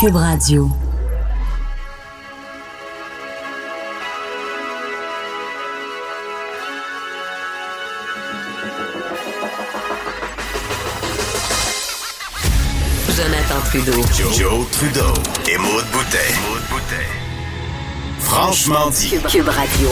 Cube Radio. Jonathan Trudeau. Joe, Trudeau et Maude Boutet. Franchement dit. Cube Radio.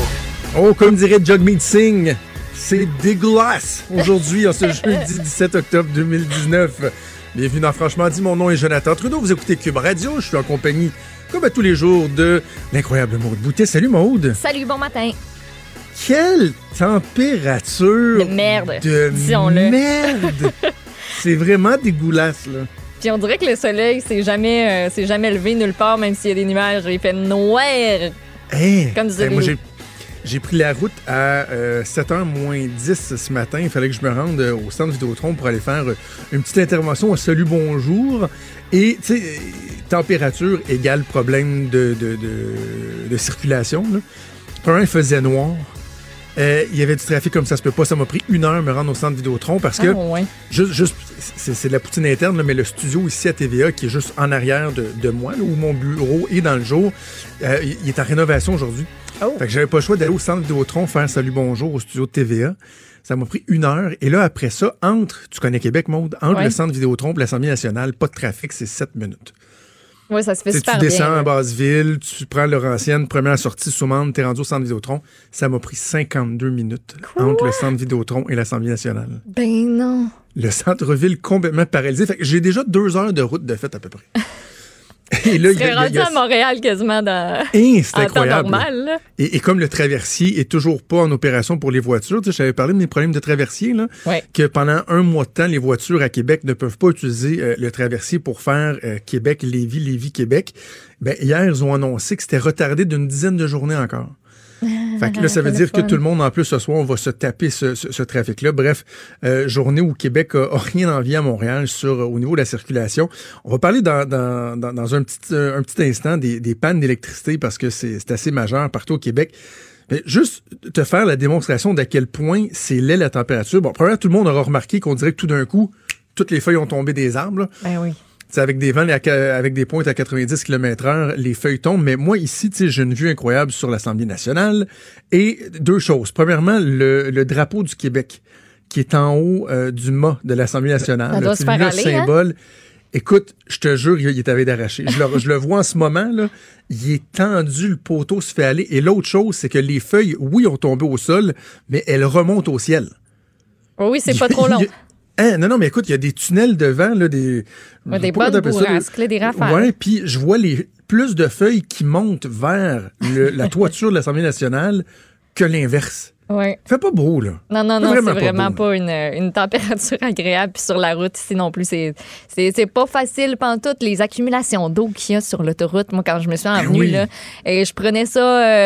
Oh, comme dirait Jugmeet Singh, c'est dégueulasse aujourd'hui, en ce jeudi 17 octobre 2019. Bienvenue dans Franchement dit, mon nom est Jonathan Trudeau. Vous écoutez Cube Radio. Je suis en compagnie, comme à tous les jours, de l'incroyable Maude Boutet. Salut Maude. Salut, bon matin. Quelle température De merde, de disons-le. merde. c'est vraiment dégueulasse, là. Puis on dirait que le soleil s'est jamais, euh, s'est jamais levé nulle part, même s'il y a des nuages. Il fait noir. Hey, Comme disait hey. J'ai, pris la route à 7h moins 10 ce matin. Il fallait que je me rende euh, au centre Vidéotron pour aller faire euh, une petite intervention à Salut Bonjour. Et, tu sais, euh, température égale problème de, de, circulation. Là. Il faisait noir. Euh, il y avait du trafic comme ça se peut pas. Ça m'a pris une heure de me rendre au centre Vidéotron parce que Ah, ouais. Juste, juste c'est, de la poutine interne, là, mais le studio ici à TVA, qui est juste en arrière de, de moi, là, où mon bureau est dans le jour, euh, il est en rénovation aujourd'hui. Oh. Fait que j'avais pas le choix d'aller au centre Vidéotron faire Salut Bonjour au studio de TVA. Ça m'a pris une heure. Et là, après ça, entre, tu connais Québec, Maude, entre Ouais. le centre Vidéotron et l'Assemblée nationale, pas de trafic, c'est 7 minutes. Ouais, ça se fait Tu sais, super tu descends à. Basseville, tu prends Laurentienne, première sortie, Soumande, t'es rendu au centre Vidéotron. Ça m'a pris 52 minutes entre le centre Vidéotron et l'Assemblée nationale. Ben non. Le centre-ville complètement paralysé. Fait que j'ai déjà deux heures de route de fait à peu près. Et là, rendu à Montréal quasiment dans... Temps normal. là. Et, et comme le traversier est toujours pas en opération pour les voitures, tu sais, j'avais parlé de mes problèmes de traversier, là, Ouais. que pendant un mois de temps, les voitures à Québec ne peuvent pas utiliser euh, le traversier pour faire euh, Québec-Lévis, Lévis-Québec. Ben, hier, ils ont annoncé que c'était retardé d'une dizaine de journées encore. Fait que là, ça veut dire que tout le monde, en plus, ce soir, on va se taper ce, ce- ce trafic-là. Bref, euh, journée où Québec a, a rien envie à Montréal sur euh, au niveau de la circulation. On va parler dans, dans, dans, dans un, petit, euh, un petit instant des, des pannes d'électricité parce que c'est c'est assez majeur partout au Québec. Mais juste te faire la démonstration d'à quel point c'est laid la température. Bon, premièrement, tout le monde aura remarqué qu'on dirait que tout d'un coup, toutes les feuilles ont tombé des arbres. là. Ben oui. C'est avec des vents avec des pointes à 90 km heure, les feuilles tombent. Mais moi, ici, j'ai une vue incroyable sur l'Assemblée nationale. Et deux choses. Premièrement, le, le drapeau du Québec, qui est en haut euh, du mât de l'Assemblée nationale. Ça doit se faire le aller, hein? symbole. Écoute, je te jure, il est avec d'arracher. Je le, je le vois en ce moment, là. Il est tendu, le poteau se fait aller. Et l'autre chose, c'est que les feuilles, oui, ont tombé au sol, mais elles remontent au ciel. Oh oui, c'est pas trop long. Il- Hein, non, non, mais écoute, il y a des tunnels devant, là, des. Ouais, des bonnes bourrasques, des rafales. Ouais, puis je vois les plus de feuilles qui montent vers le- la toiture de l'Assemblée nationale que l'inverse. Ouais. Fait pas beau, là. Non, non, non, c'est vraiment beau, pas une, une température agréable. Puis sur la route ici non plus, c'est c'est c'est pas facile pantoute les accumulations d'eau qu'il y a sur l'autoroute. Moi, quand je me suis envenue, oui. là, et je prenais ça,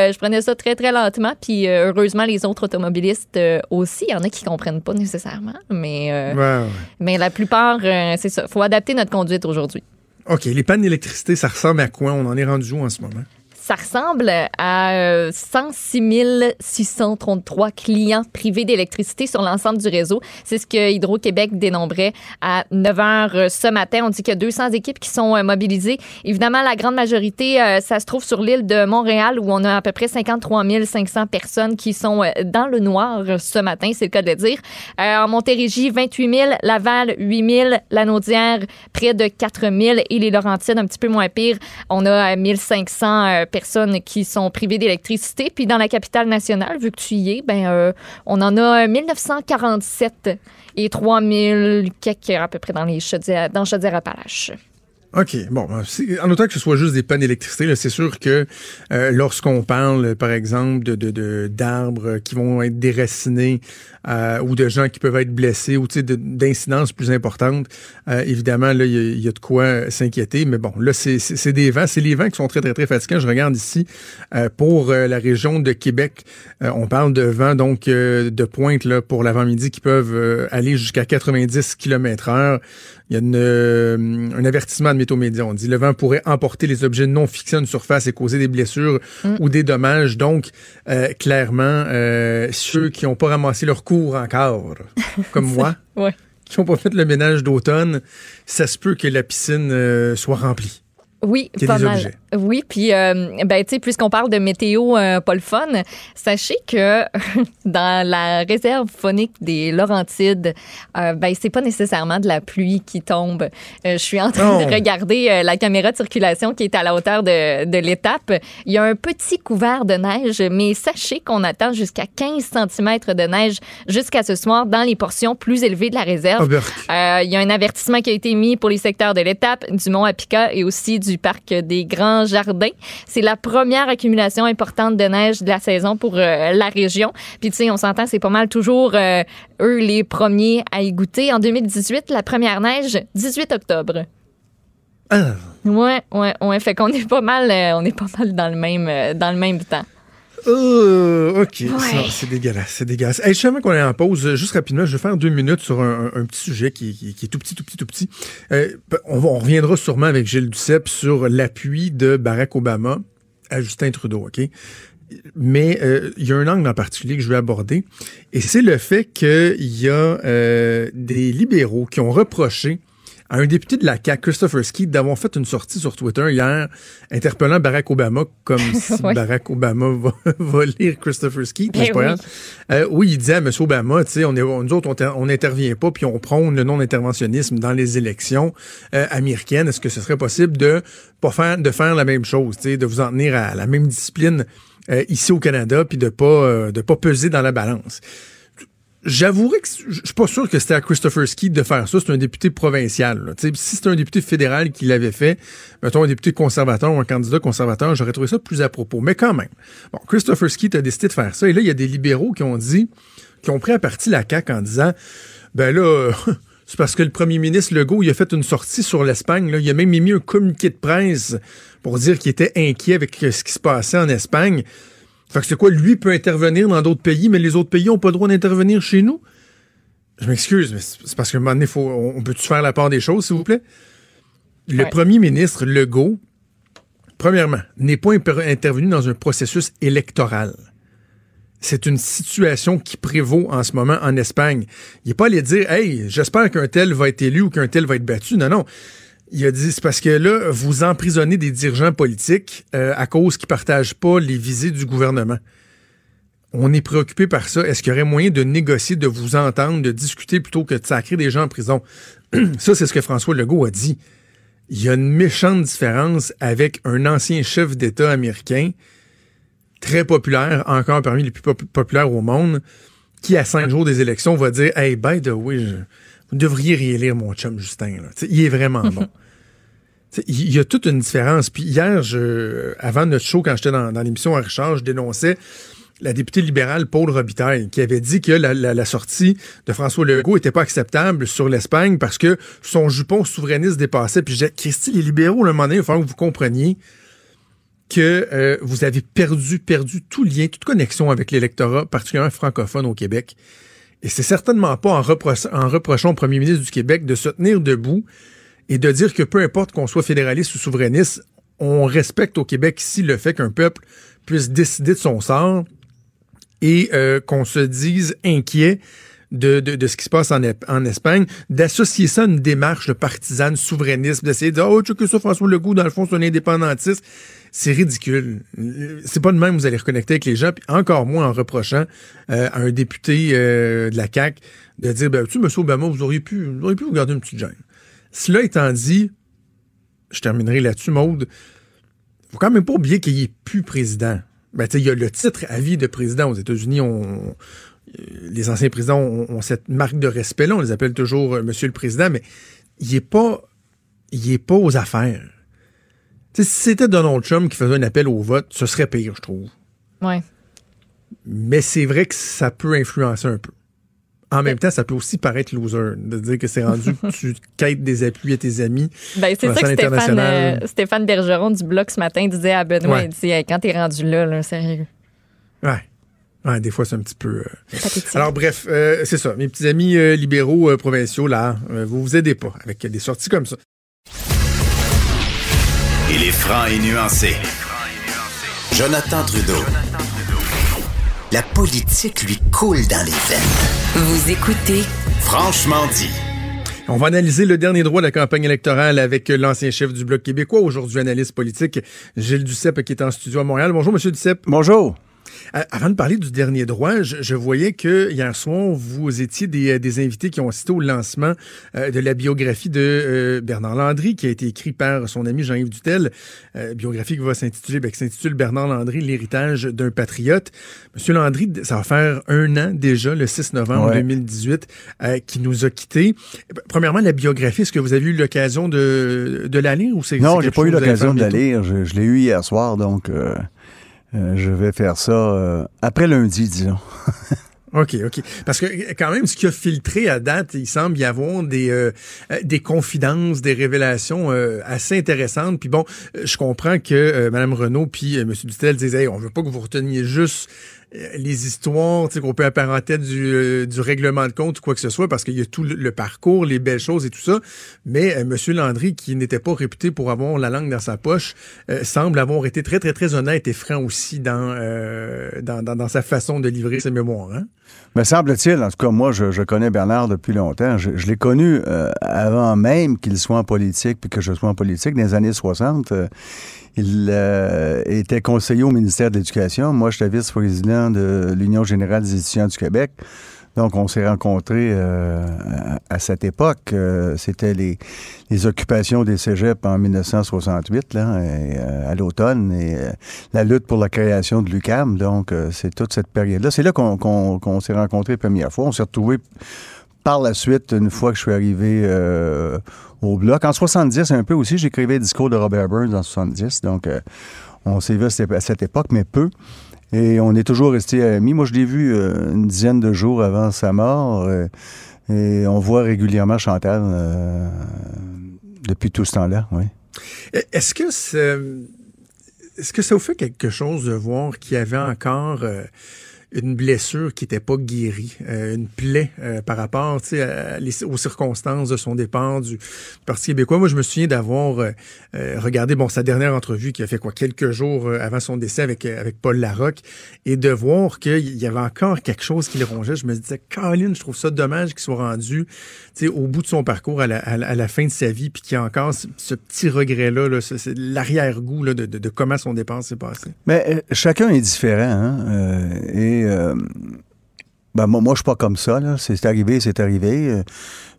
euh, je prenais ça très très lentement. Puis euh, heureusement, les autres automobilistes euh, aussi, il y en a qui comprennent pas nécessairement, mais Ouais, ouais. mais la plupart, c'est ça. Faut adapter notre conduite aujourd'hui. OK, les pannes d'électricité, ça ressemble à quoi? On en est rendu où en ce moment? Ça ressemble à euh, 106 633 clients privés d'électricité sur l'ensemble du réseau. C'est ce que Hydro-Québec dénombrait à 9 heures ce matin. On dit qu'il y a 200 équipes qui sont euh, mobilisées. Évidemment, la grande majorité, euh, ça se trouve sur l'île de Montréal où on a à peu près 53 500 personnes qui sont euh, dans le noir ce matin, c'est le cas de le dire. Euh, en Montérégie, 28 000, Laval, 8 000, Lanaudière, près de 4 000 et les Laurentides, un petit peu moins pire. On a euh, 1500 euh, personnes qui sont privées d'électricité. Puis dans la capitale nationale, vu que tu y es, ben, euh, on en a 1947 et 3000 quelques à peu près dans les chaudières, dans Chaudière-Appalaches. OK. Bon, ben, en autant que ce soit juste des pannes d'électricité, c'est sûr que euh, lorsqu'on parle, par exemple, de de- de- d'arbres qui vont être déracinés euh, ou de gens qui peuvent être blessés ou d'incidences plus importantes, euh, évidemment, là, il y, y a de quoi euh, s'inquiéter. Mais bon, là, c'est des vents. C'est les vents qui sont très, très, très fatigants. Je regarde ici euh, pour euh, la région de Québec. on parle de vents, donc, de pointe là, pour l'avant-midi qui peuvent aller jusqu'à 90 km heure. Il y a une, euh, un avertissement de Météo Média. On dit le vent pourrait emporter les objets non fixés à une surface et causer des blessures ou des dommages. Donc, euh, clairement, euh, ceux qui n'ont pas ramassé leur cours encore, comme moi, Ouais. qui n'ont pas fait le ménage d'automne, ça se peut que la piscine soit remplie. Oui, pas mal. objets. Oui, puis euh, ben tu sais puisqu'on parle de météo euh, pas le fun, sachez que dans la réserve phonique des Laurentides, euh, ben c'est pas nécessairement de la pluie qui tombe. Euh, je suis en train Non. de regarder euh, la caméra de circulation qui est à la hauteur de, de l'étape. Il y a un petit couvert de neige, mais sachez qu'on attend jusqu'à 15 cm de neige jusqu'à ce soir dans les portions plus élevées de la réserve. Il y a un avertissement qui a été mis pour les secteurs de l'étape, du Mont Apica et aussi du parc des Grands Jardins. C'est la première accumulation importante de neige de la saison pour euh, la région. Puis tu sais, on s'entend, c'est pas mal toujours euh, eux les premiers à y goûter. En 2018, la première neige, 18 octobre. Ah. Ouais, ouais, ouais. Fait qu'on est pas mal, euh, on est pas mal dans le même, dans le même temps. Euh, OK, Ouais. c'est dégueulasse, c'est dégueulasse. Hey, je savais qu'on est en pause. euh, Juste rapidement, je vais faire deux minutes sur un, un- un petit sujet qui, qui- qui est tout petit, tout petit, tout petit. Euh, on, reviendra sûrement avec Gilles Duceppe sur l'appui de Barack Obama à Justin Trudeau, OK? Mais euh, il y a un angle en particulier que je vais aborder, et c'est le fait qu'il y a des libéraux qui ont reproché à un député de la CAQ, Christopher Skeet, d'avoir fait une sortie sur Twitter hier interpellant Barack Obama comme si Oui. Barack Obama va, va lire Christopher Skeet. Ben oui. grave. Euh, oui, il disait à M. Obama, tu sais, on est, nous autres, on n'intervient pas, puis on prône le non-interventionnisme dans les élections euh, américaines. Est-ce que ce serait possible de pas faire, de faire la même chose, tu sais, de vous en tenir à la même discipline euh, ici au Canada, puis de pas, euh, de pas peser dans la balance? J'avouerais que je suis pas sûr que c'était à Christopher Skeet de faire ça. C'est un député provincial. là. Si c'était un député fédéral qui l'avait fait, mettons un député conservateur ou un candidat conservateur, j'aurais trouvé ça plus à propos. Mais quand même, bon, Christopher Skeet a décidé de faire ça. Et là, il y a des libéraux qui ont dit, qui ont pris à partie la CAQ en disant, ben là, c'est parce que le premier ministre Legault, il a fait une sortie sur l'Espagne. Il a même émis un communiqué de presse pour dire qu'il était inquiet avec ce qui se passait en Espagne. Fait que c'est quoi, lui peut intervenir dans d'autres pays, mais les autres pays n'ont pas le droit d'intervenir chez nous? Je m'excuse, mais c'est parce qu'à un moment donné, faut, on peut-tu faire la part des choses, s'il vous plaît? Le Ouais. premier ministre Legault, premièrement, n'est pas intervenu dans un processus électoral. C'est une situation qui prévaut en ce moment en Espagne. Il n'est pas allé dire, hey, j'espère qu'un tel va être élu ou qu'un tel va être battu. Non, non. Il a dit, c'est parce que là, vous emprisonnez des dirigeants politiques euh, à cause qu'ils partagent pas les visées du gouvernement. On est préoccupé par ça. Est-ce qu'il y aurait moyen de négocier, de vous entendre, de discuter plutôt que de sacrer des gens en prison? ça, c'est ce que François Legault a dit. Il y a une méchante différence avec un ancien chef d'État américain, très populaire, encore parmi les plus pop- populaires au monde, qui, à cinq jours des élections, va dire Hey, by the way, je- vous devriez réélire mon chum Justin. Là. Il est vraiment bon. Il y a toute une différence. Puis hier, je, avant notre show, quand j'étais dans, dans l'émission à Richard, je dénonçais la députée libérale Paul Robitaille, qui avait dit que la, la- la sortie de François Legault était pas acceptable sur l'Espagne parce que son jupon souverainiste dépassait. Puis je disais, Christy, les libéraux, le moment donné, il va falloir que vous compreniez que euh, vous avez perdu, perdu tout lien, toute connexion avec l'électorat, particulièrement francophone au Québec. Et c'est certainement pas en, repro- en reprochant au premier ministre du Québec de se tenir debout et de dire que peu importe qu'on soit fédéraliste ou souverainiste, on respecte au Québec ici le fait qu'un peuple puisse décider de son sort et euh, qu'on se dise inquiet de, de, de ce qui se passe en, en Espagne, d'associer ça à une démarche de partisane, souverainiste, d'essayer de dire, oh, tu que ça, François Legault, dans le fond, c'est un indépendantiste. C'est ridicule. C'est pas de même vous allez reconnecter avec les gens, puis encore moins en reprochant euh, à un député euh, de la CAQ de dire, ben, tu M. Obama, vous auriez pu, vous auriez pu vous garder une petite gêne. Cela étant dit, je terminerai là-dessus, Maude, faut quand même pas oublier qu'il est plus président. Ben, il y a le titre à vie de président aux États-Unis. On, les anciens présidents ont, ont cette marque de respect-là. On les appelle toujours euh, Monsieur le Président, mais il est pas, il est pas aux affaires. Si c'était Donald Trump qui faisait un appel au vote, ce serait pire, je trouve. Ouais. Mais c'est vrai que ça peut influencer un peu. En même temps, ça peut aussi paraître loser, de dire que c'est rendu que tu quêtes des appuis à tes amis. Ben, c'est ça que Stéphane, euh, Stéphane Bergeron du Bloc ce matin disait à Benoît. Ouais. Il dit Hey, Quand t'es rendu là, là, sérieux. Ouais. Ouais, des fois, c'est un petit peu. euh. Alors bref, euh, c'est ça. Mes petits amis euh, libéraux euh, provinciaux, là, euh, vous vous aidez pas avec des sorties comme ça. Il est franc et nuancé. Jonathan Trudeau. La politique lui coule dans les veines. Vous écoutez Franchement dit. On va analyser le dernier droit de la campagne électorale avec l'ancien chef du Bloc québécois, aujourd'hui analyste politique, Gilles Duceppe, qui est en studio à Montréal. Bonjour, Monsieur Duceppe. Bonjour. Euh, avant de parler du dernier droit, je, voyais que hier soir, vous étiez des, des, invités qui ont assisté au lancement euh, de la biographie de euh, Bernard Landry, qui a été écrit par son ami Jean-Yves Dutel, biographie qui va s'intituler, ben, qui s'intitule Bernard Landry, l'héritage d'un patriote. Monsieur Landry, ça va faire un an déjà, le 6 novembre 2018, qui nous a quittés. Premièrement, la biographie, est-ce que vous avez eu l'occasion de, de la lire ou c'est Non, j'ai pas eu l'occasion de la lire. Je, je l'ai eu hier soir, donc. Euh, je vais faire ça euh, après lundi, disons. OK, OK. Parce que quand même, ce qui a filtré à date, il semble y avoir des, euh, des confidences, des révélations assez intéressantes. Puis bon, je comprends que Mme Renault puis M. Dutel disaient on veut pas que vous reteniez juste euh, les histoires qu'on peut apparenter du, euh, du règlement de compte ou quoi que ce soit, parce qu'il y a tout le, parcours, les belles choses et tout ça. Mais euh, M. Landry, qui n'était pas réputé pour avoir la langue dans sa poche, semble avoir été très, très, très honnête et franc aussi dans, dans, dans, sa façon de livrer ses mémoires. Hein? Me semble-t-il, en tout cas, moi, je, connais Bernard depuis longtemps. Je, l'ai connu avant même qu'il soit en politique, puis que je sois en politique, dans les années 60. Il euh, était conseiller au ministère de l'Éducation. Moi, j'étais vice-président de l'Union générale des étudiants du Québec. Donc, on s'est rencontrés euh, à, cette époque. Euh, c'était les, occupations des cégeps en 1968, là, à l'automne, et la lutte pour la création de l'UCAM. Donc, c'est toute cette période-là. C'est là, qu'on s'est rencontrés la première fois. On s'est retrouvés par la suite, une fois que je suis arrivé euh, au bloc, en 70 un peu aussi, j'écrivais le discours de Robert Burns en 70, donc euh, on s'est vu à cette époque, mais peu. Et on est toujours resté amis. Moi, je l'ai vu euh, une dizaine de jours avant sa mort. et on voit régulièrement Chantal depuis tout ce temps-là, oui. Est-ce que est-ce que ça vous fait quelque chose de voir qu'il y avait encore une blessure qui n'était pas guérie, euh, une plaie euh, par rapport aux circonstances de son départ du, Parti québécois. Moi, je me souviens d'avoir euh, regardé bon sa dernière entrevue qui a fait quoi quelques jours avant son décès avec avec Paul Larocque et de voir qu'il y avait encore quelque chose qui le rongeait. Je me disais, Colin, je trouve ça dommage qu'il soit rendu au bout de son parcours à la, à la, fin de sa vie puis qu'il y a encore ce, petit regret-là, là, l'arrière-goût de, de, de, comment son départ s'est passé. Mais chacun est différent. Hein? Euh, ben, moi, moi je suis pas comme ça. C'est arrivé, c'est arrivé.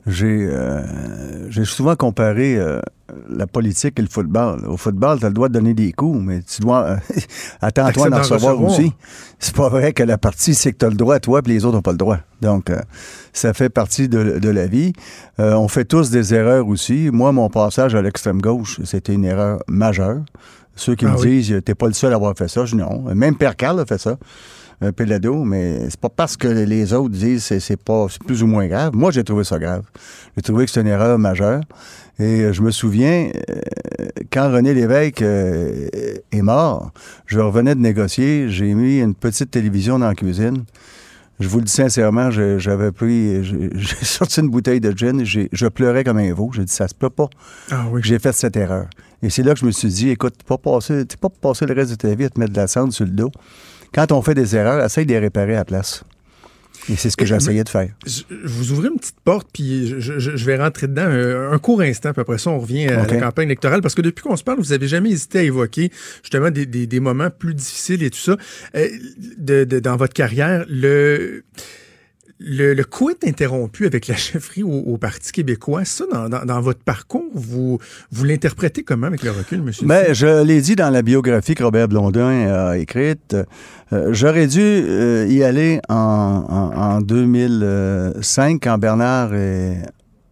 Euh, j'ai souvent comparé euh, la politique et le football. Au football, tu as le droit de donner des coups, mais tu dois attends-toi d'en recevoir aussi. C'est pas vrai que la partie, c'est que tu as le droit, toi, puis les autres n'ont pas le droit. Donc, ça fait partie de, de la vie. on fait tous des erreurs aussi. Moi, mon passage à l'extrême gauche, c'était une erreur majeure. Ceux qui ah me disent, t'es pas le seul à avoir fait ça, je non. Même Père Carl a fait ça un pelado, mais c'est pas parce que les autres disent c'est, c'est pas plus ou moins grave. Moi, j'ai trouvé ça grave. J'ai trouvé que c'est une erreur majeure. Et je me souviens, euh, quand René Lévesque euh, est mort, je revenais de négocier, j'ai mis une petite télévision dans la cuisine. Je vous le dis sincèrement, j'avais pris, j'ai sorti une bouteille de gin, je pleurais comme un veau. J'ai dit, ça se peut pas. Ah oui. J'ai fait cette erreur. Et c'est là que je me suis dit, écoute, pas passer, pas passer le reste de ta vie à te mettre de la cendre sur le dos quand on fait des erreurs, essaye de les réparer à la place. Et c'est ce que j'ai essayé de faire. Je, vous ouvrez une petite porte, puis je, vais rentrer dedans un, court instant, puis après ça, on revient à la campagne électorale, parce que depuis qu'on se parle, vous avez jamais hésité à évoquer justement des, moments plus difficiles et tout ça euh, de, dans votre carrière. Le le, le coup est interrompu avec la chefferie au, Parti québécois. Ça, dans, votre parcours, vous, vous l'interprétez comment avec le recul, monsieur? Mais je l'ai dit dans la biographie que Robert Blondin a écrite. Euh, j'aurais dû euh, y aller en, en, 2005 quand Bernard est,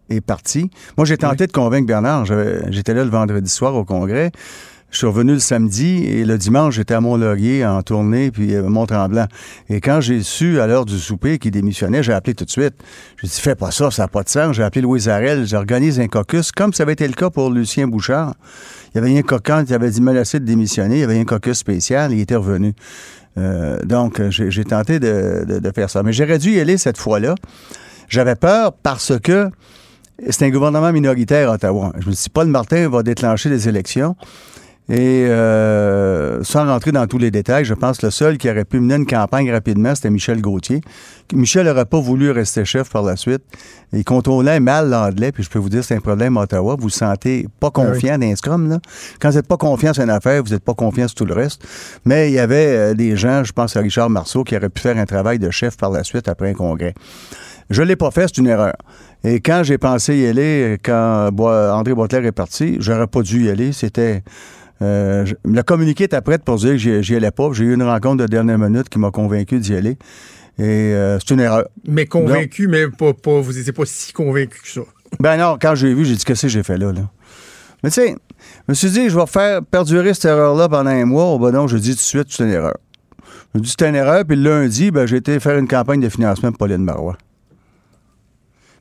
est parti. Moi, j'ai tenté de convaincre Bernard. J'étais là le vendredi soir au congrès. Je suis revenu le samedi et le dimanche, j'étais à Mont-Laurier en tournée, puis euh, Mont-Tremblant. Et quand j'ai su à l'heure du souper qu'il démissionnait, j'ai appelé tout de suite. J'ai dit, fais pas ça, ça n'a pas de sens. J'ai appelé Louis Arel, j'organise un caucus, comme ça avait été le cas pour Lucien Bouchard. Il y avait un coquin qui avait dit menacé de démissionner, il y avait un caucus spécial, il était revenu. Euh, donc, j'ai tenté de, de, faire ça. Mais j'aurais dû y aller cette fois-là. J'avais peur parce que c'est un gouvernement minoritaire à Ottawa. Je me suis dit, Paul Martin va déclencher les élections. Et euh, sans rentrer dans tous les détails, je pense que le seul qui aurait pu mener une campagne rapidement, c'était Michel Gauthier. Michel n'aurait pas voulu rester chef par la suite. Il contrôlait mal l'anglais, puis je peux vous dire, c'est un problème à Ottawa. Vous vous sentez pas confiant dans un scrum, là. Quand vous n'êtes pas confiant sur une affaire, vous n'êtes pas confiant sur tout le reste. Mais il y avait euh, des gens, je pense à Richard Marceau, qui auraient pu faire un travail de chef par la suite après un congrès. Je l'ai pas fait, c'est une erreur. Et quand j'ai pensé y aller, quand André Boitler est parti, j'aurais pas dû y aller. C'était euh, je- le communiqué était prêt pour dire que j'y allais pas. J'ai eu une rencontre de dernière minute qui m'a convaincu d'y aller. Et euh, c'est une erreur. Mais convaincu, mais pas, pas, vous n'étiez pas si convaincu que ça. Ben non, quand j'ai vu, j'ai dit qu'est-ce que j'ai fait là, là? Mais tu sais, je me suis dit, je vais faire perdurer cette erreur-là pendant un mois. Ben non, je dis tout de suite, c'est une erreur. Je dis c'est une erreur, puis le lundi, ben, j'ai été faire une campagne de financement pour Pauline Marois.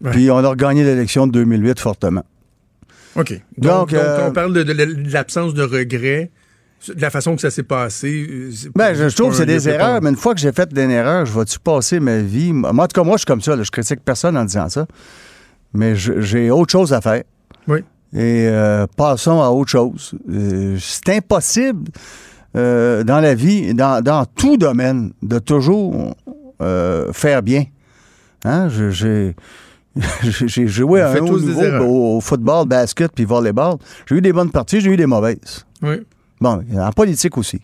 Ouais. Puis on a regagné l'élection de 2008 fortement. OK. Donc, Donc, donc, euh, on parle de, de la- de l'absence de regret, de la façon que ça s'est passé. euh, Ben, je, je trouve que c'est des pas- erreurs, mais une fois que j'ai fait une erreur, je vais-tu passer ma vie? Moi, en tout cas, moi, je suis comme ça. là. je critique personne en disant ça. Mais j'ai autre chose à faire. Oui. Et euh, passons à autre chose. Euh, c'est impossible euh, dans la vie, dans, dans tout domaine, de toujours faire bien. Hein? J'ai j'ai- joué à un haut niveau au football, basket puis volleyball. J'ai eu des bonnes parties, j'ai eu des mauvaises. Oui. Bon, en politique aussi.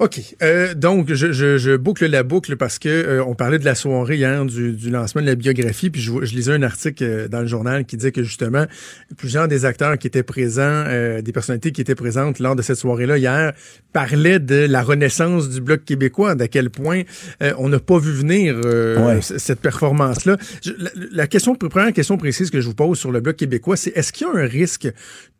OK. Euh, donc, je, je, je boucle la boucle parce que euh, on parlait de la soirée hier du, du lancement de la biographie, puis je, je lisais un article euh, dans le journal qui disait que justement, plusieurs des acteurs qui étaient présents, euh, des personnalités qui étaient présentes lors de cette soirée-là hier, parlaient de la renaissance du Bloc québécois, d'à quel point euh, on n'a pas vu venir euh, Ouais. cette performance-là. La, la question, première question précise que je vous pose sur le Bloc québécois, c'est est-ce qu'il y a un risque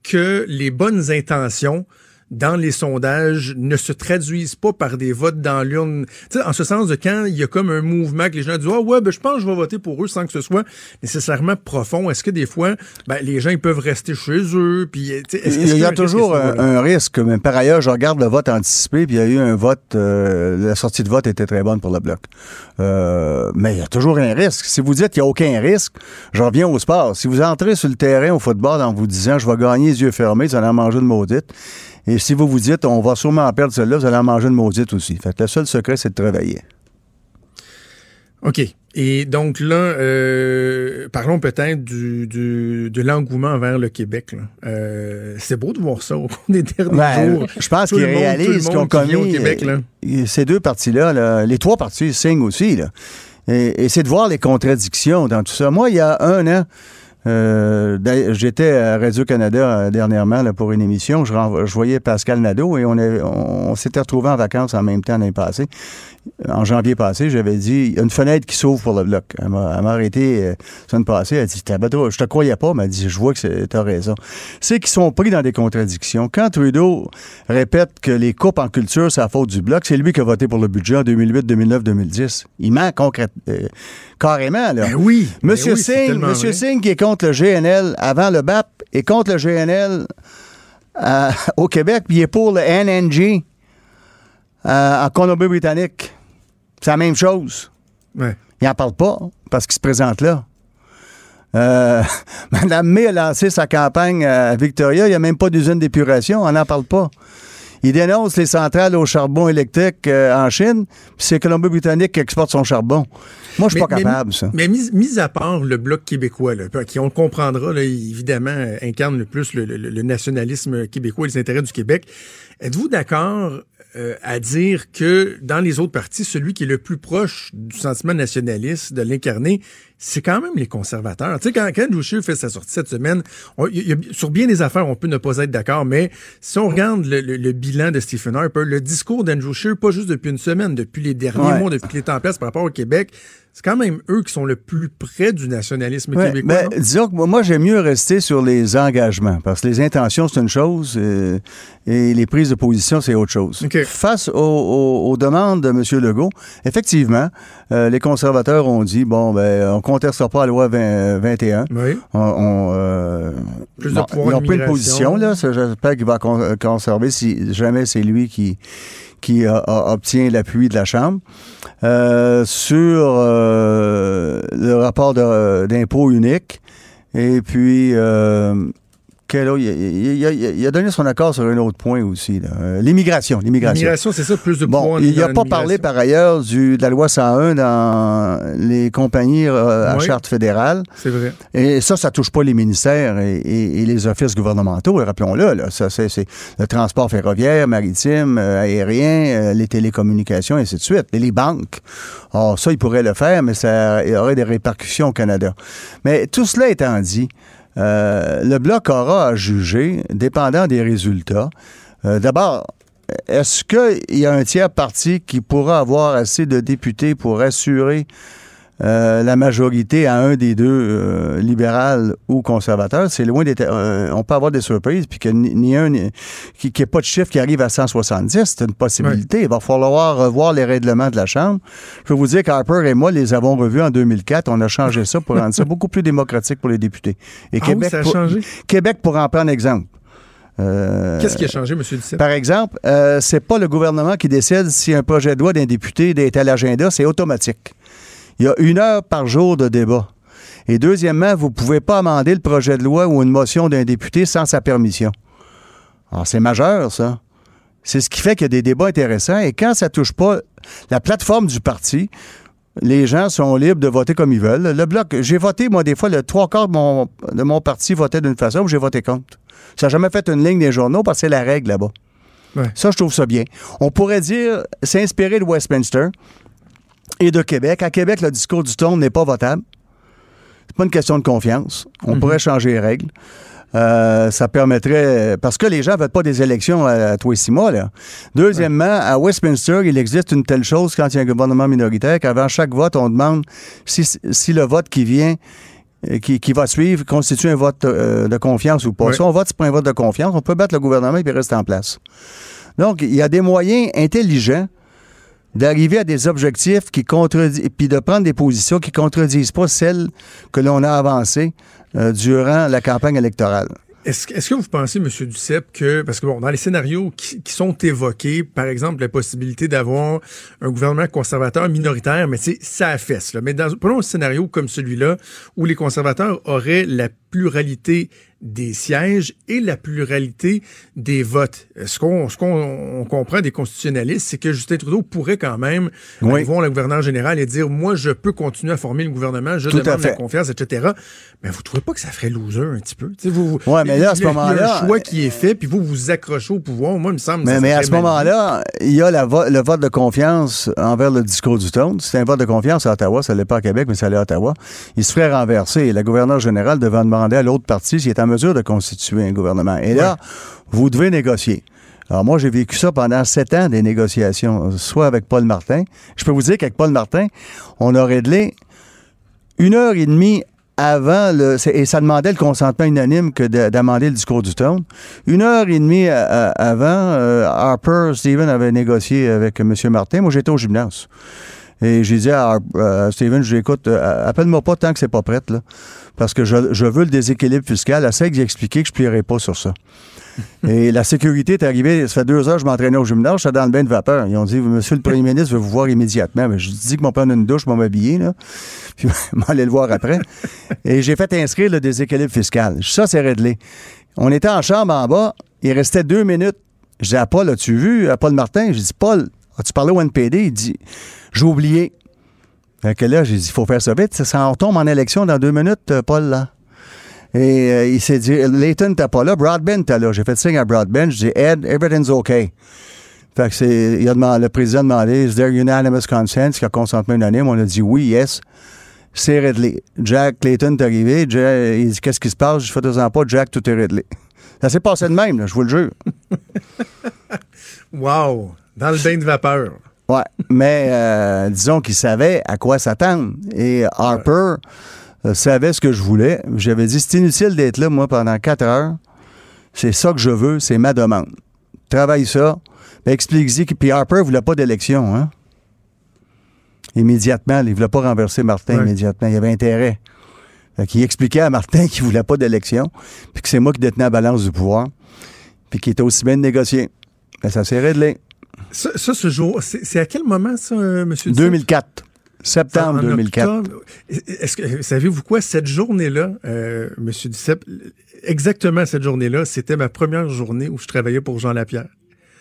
que les bonnes intentions dans les sondages ne se traduisent pas par des votes dans l'urne. Tu sais, en ce sens de quand il y a comme un mouvement que les gens disent Ah ouais, ben je pense que je vais voter pour eux sans que ce soit nécessairement profond. Est-ce que des fois, ben, les gens ils peuvent rester chez eux? Puis, est-ce- est-ce Il y a toujours un, niveau-là? un risque, mais par ailleurs, je regarde le vote anticipé, puis il y a eu un vote, euh, la sortie de vote était très bonne pour le bloc. Euh, mais il y a toujours un risque. Si vous dites qu'il n'y a aucun risque, je reviens au sport. Si vous entrez sur le terrain au football en vous disant je vais gagner les yeux fermés, vous allez en manger une maudite. Et si vous vous dites on va sûrement perdre celle-là, vous allez en manger une maudite aussi. Fait que le seul secret, c'est de travailler. OK. Et donc là, euh, parlons peut-être du, du, de l'engouement vers le Québec. Euh, c'est beau de voir ça au cours des derniers Ben, jours. je pense qu'ils réalisent qu'ils ont commis au Québec, là. euh, ces deux parties-là, là, les trois parties signent aussi. Là. Et, et c'est de voir les contradictions dans tout ça. Moi, il y a un an, euh, j'étais à Radio-Canada euh, dernièrement pour une émission. Je, voyais Pascal Nadeau et on, on s'était retrouvés en vacances en même temps l'année passée. En janvier passé, j'avais dit il y a une fenêtre qui s'ouvre pour le bloc. Elle m'a, arrêté euh, la semaine passée. Elle a dit Je te croyais pas, mais elle dit Je vois que tu as raison. C'est qu'ils sont pris dans des contradictions. Quand Trudeau répète que les coupes en culture, c'est la faute du bloc, c'est lui qui a voté pour le budget en 2008, 2009, 2010. Il ment concrète, euh, carrément. Là. Ben oui. ben Monsieur oui, Singh, Monsieur. Singh qui est contre le GNL avant le BAP et contre le GNL euh, au Québec, puis il est pour le NNG euh, en Colombie-Britannique. C'est la même chose. Ouais. Il n'en parle pas parce qu'il se présente là. Euh, Madame May a lancé sa campagne à Victoria. Il n'y a même pas d'usine d'épuration. On n'en parle pas. Il dénonce les centrales au charbon électrique euh, en Chine, puis c'est Colombie-Britannique qui exporte son charbon. Moi, je suis Mais- pas mais- capable, ça. Mais mis, mis à part le bloc québécois, là, qui on le comprendra, là, évidemment, euh, incarne le plus le, le- le nationalisme québécois et les intérêts du Québec. Êtes-vous d'accord euh, à dire que dans les autres partis, celui qui est le plus proche du sentiment nationaliste, de l'incarner, c'est quand même les conservateurs. Tu sais, quand, quand Andrew Scheer fait sa sortie cette semaine, on- il y a- sur bien des affaires, on peut ne pas être d'accord, mais si on regarde le, le- le bilan de Stephen Harper, le discours d'Andrew Scheer, pas juste depuis une semaine, depuis les derniers Ouais. mois, depuis qu'il est en place par rapport au Québec, c'est quand même eux qui sont le plus près du nationalisme Ouais, québécois. ben, disons que moi, moi, j'aime mieux rester sur les engagements, parce que les intentions, c'est une chose, euh, et les prises de position, c'est autre chose. Face aux, aux- aux demandes de M. Legault, effectivement, euh, les conservateurs ont dit, bon, ben, on contestera pas la loi 20 21. Oui. On, on, euh, Plus de pouvoir ils ont pris une position, là. J'espère qu'il va con- conserver si jamais c'est lui qui, qui a- a- obtient l'appui de la Chambre. Euh, sur euh, le rapport d'impôt unique. Et puis, euh, quel autre? Il, a donné son accord sur un autre point aussi. Euh, L'immigration. L'immigration. L'immigration, c'est ça, plus de Bon, poids il n'a pas parlé par ailleurs du, de la loi 101 dans les compagnies euh, à Oui. charte fédérale. C'est vrai. Et ça, ça touche pas les ministères et, et- et les offices gouvernementaux, rappelons-le. Là. Ça, c'est, c'est le transport ferroviaire, maritime, euh, aérien, les télécommunications, et ainsi de suite. Et les banques. Alors, ça, ils pourraient le faire, mais ça il y aurait des répercussions au Canada. Mais tout cela étant dit, euh, le Bloc aura à juger, dépendant des résultats. Euh, d'abord, est-ce qu'il y a un tiers parti qui pourra avoir assez de députés pour assurer euh, la majorité à un des deux, euh, libéral ou conservateur, c'est loin d'être. euh, on peut avoir des surprises, puis que ni, ni un, ni- qu'il n'y ait pas de chiffre qui arrive à 170, c'est une possibilité. Il va falloir revoir les règlements de la Chambre. Je peux vous dire qu'Harper et moi les avons revus en 2004. On a changé ça pour rendre ça beaucoup plus démocratique pour les députés. Et Ah oui, ça a pour- changé? Québec pour en prendre exemple. Euh, Qu'est-ce qui a changé, M. Duceppe? par exemple, euh, c'est pas le gouvernement qui décide si un projet de loi d'un député est à l'agenda, c'est automatique. Il y a une heure par jour de débat. Et deuxièmement, vous ne pouvez pas amender le projet de loi ou une motion d'un député sans sa permission. Alors, c'est majeur, ça. C'est ce qui fait qu'il y a des débats intéressants. Et quand ça touche pas la plateforme du parti, les gens sont libres de voter comme ils veulent. Le bloc, j'ai voté, moi, des fois, le trois quarts de mon, de mon parti votait d'une façon, puis j'ai voté contre. Ça n'a jamais fait une ligne des journaux parce que c'est la règle là-bas. Ouais. Ça, je trouve ça bien. On pourrait dire, s'inspirer de Westminster et de Québec. À Québec, le discours du ton n'est pas votable. C'est pas une question de confiance. On pourrait changer les règles. Euh, ça permettrait. Parce que les gens ne veulent pas des élections à, à tous les six mois. Là. Deuxièmement, à Westminster, il existe une telle chose quand il y a un gouvernement minoritaire qu'avant chaque vote, on demande si, si le vote qui vient. euh, Qui, qui va suivre constitue un vote euh, de confiance ou pas. Si on vote, c'est pas un vote de confiance, on peut battre le gouvernement et puis rester en place. Donc, il y a des moyens intelligents d'arriver à des objectifs qui contredisent, puis de prendre des positions qui contredisent pas celles que l'on a avancées euh, durant la campagne électorale. Est-ce que- vous pensez, M. Duceppe, que, parce que bon, dans les scénarios qui, sont évoqués, par exemple, la possibilité d'avoir un gouvernement conservateur minoritaire, mais sais, ça fesse, là. Mais dans, prenons un scénario comme celui-là, où les conservateurs auraient la pluralité des sièges et la pluralité des votes. Ce qu'on ce qu'on on comprend des constitutionnalistes, c'est que Justin Trudeau pourrait quand même Oui. aller voir le gouverneur général et dire moi je peux continuer à former le gouvernement, je Tout demande la confiance, etc. Mais vous trouvez pas que ça ferait loser un petit peu? Tu sais, vous, Ouais, mais là, à ce moment-là- un choix qui est fait, puis vous vous accrochez au pouvoir. Moi, il me semble. Mais, ça mais à ce moment-là, il y a la vo- le vote de confiance envers le discours du ton. C'est un vote de confiance à Ottawa, ça l'est pas à Québec, mais ça l'est à Ottawa. Il se ferait renverser et le gouverneur général devait demander à l'autre parti s'il en mesure de constituer un gouvernement. Et là, vous devez négocier. Alors moi, j'ai vécu ça pendant sept ans, des négociations, soit avec Paul Martin. Je peux vous dire qu'avec Paul Martin, on a réglé une heure et demie avant le. Et ça demandait le consentement unanime que de- d'amender le discours du ton. Une heure et demie à- à- avant, euh, Harper, Stephen avait négocié avec M. Martin. Moi, j'étais au gymnase. Et j'ai dit à, Harp- à Stephen, je dis, écoute, euh, appelle-moi pas tant que c'est pas prête, là. Parce que je, je veux le déséquilibre fiscal. Essaye d'y expliquer que je plierai pas sur ça. Et la sécurité est arrivée, ça fait deux heures que je m'entraînais au gymnase, j'étais dans le bain de vapeur. Ils ont dit, Monsieur le Premier ministre veut vous voir immédiatement. Mais je dis que mon prendre une douche, je vais m'habiller, là. Puis je vais aller le voir après. Et j'ai fait inscrire le déséquilibre fiscal. Ça, c'est réglé. On était en chambre en bas, il restait deux minutes. Je dis à Paul, as-tu vu, à Paul Martin? J'ai dit, Paul, as-tu parlé au NPD? Il dit, j'ai oublié. Fait que là, j'ai dit, il faut faire ça vite. Ça, ça, on tombe en élection dans deux minutes, euh, Paul, là. Et euh, il s'est dit, Layton, t'es pas là, Broadbent, t'es là. J'ai fait signe à Broadbent, je dis, Ed, everything's okay. Fait que c'est, il a demandé, le président a demandé, is there unanimous consent? Qu'il y a consentement unanime. On a dit oui, yes. C'est réglé. Jack Clayton est arrivé. Jack, il dit, qu'est-ce qui se passe? Je fais deux ans pas, Jack, tout est réglé. Ça s'est passé de même, je vous le jure. Wow! Dans le bain de vapeur. Ouais, mais euh, disons qu'il savait à quoi s'attendre. Et Harper euh, savait ce que je voulais. J'avais dit, c'est inutile d'être là, moi, pendant quatre heures. C'est ça que je veux, c'est ma demande. Travaille ça. Ben, Explique-y. que- Puis Harper ne voulait pas d'élection, hein? Immédiatement, il ne voulait pas renverser Martin Ouais. immédiatement. Il avait intérêt. Fait qu'il expliquait à Martin qu'il ne voulait pas d'élection, puis que c'est moi qui détenais la balance du pouvoir, puis qu'il était aussi bien de négocier. Ben, ça s'est réglé. Ça, ça, ce jour, c'est c'est à quel moment, ça, euh, M. Duceppe? 2004. Septembre En 2004. octobre, Est-ce que savez-vous quoi? Cette journée-là, euh, Monsieur Duceppe, exactement cette journée-là, c'était ma première journée où je travaillais pour Jean Lapierre.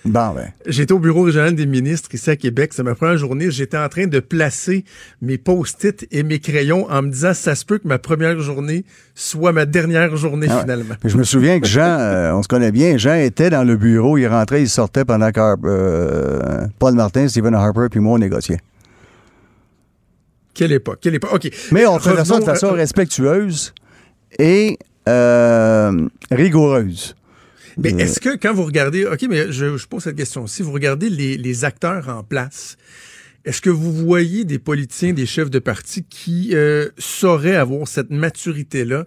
Bon, ben. J'étais au bureau régional des ministres ici à Québec. C'est ma première journée. J'étais en train de placer mes post-it et mes crayons en me disant ça se peut que ma première journée soit ma dernière journée Ah ouais. finalement. Je me souviens que Jean, euh, on se connaît bien, Jean était dans le bureau, il rentrait, il sortait pendant que euh, Paul Martin, Stephen Harper, puis moi, on négociait. Quelle époque, quelle époque. OK. Mais on faisait ça de façon euh, respectueuse et euh, rigoureuse. Mais Euh, est-ce que quand vous regardez, OK, mais je, je pose cette question. Si vous regardez les, les acteurs en place, est-ce que vous voyez des politiciens, des chefs de parti qui euh, sauraient avoir cette maturité-là,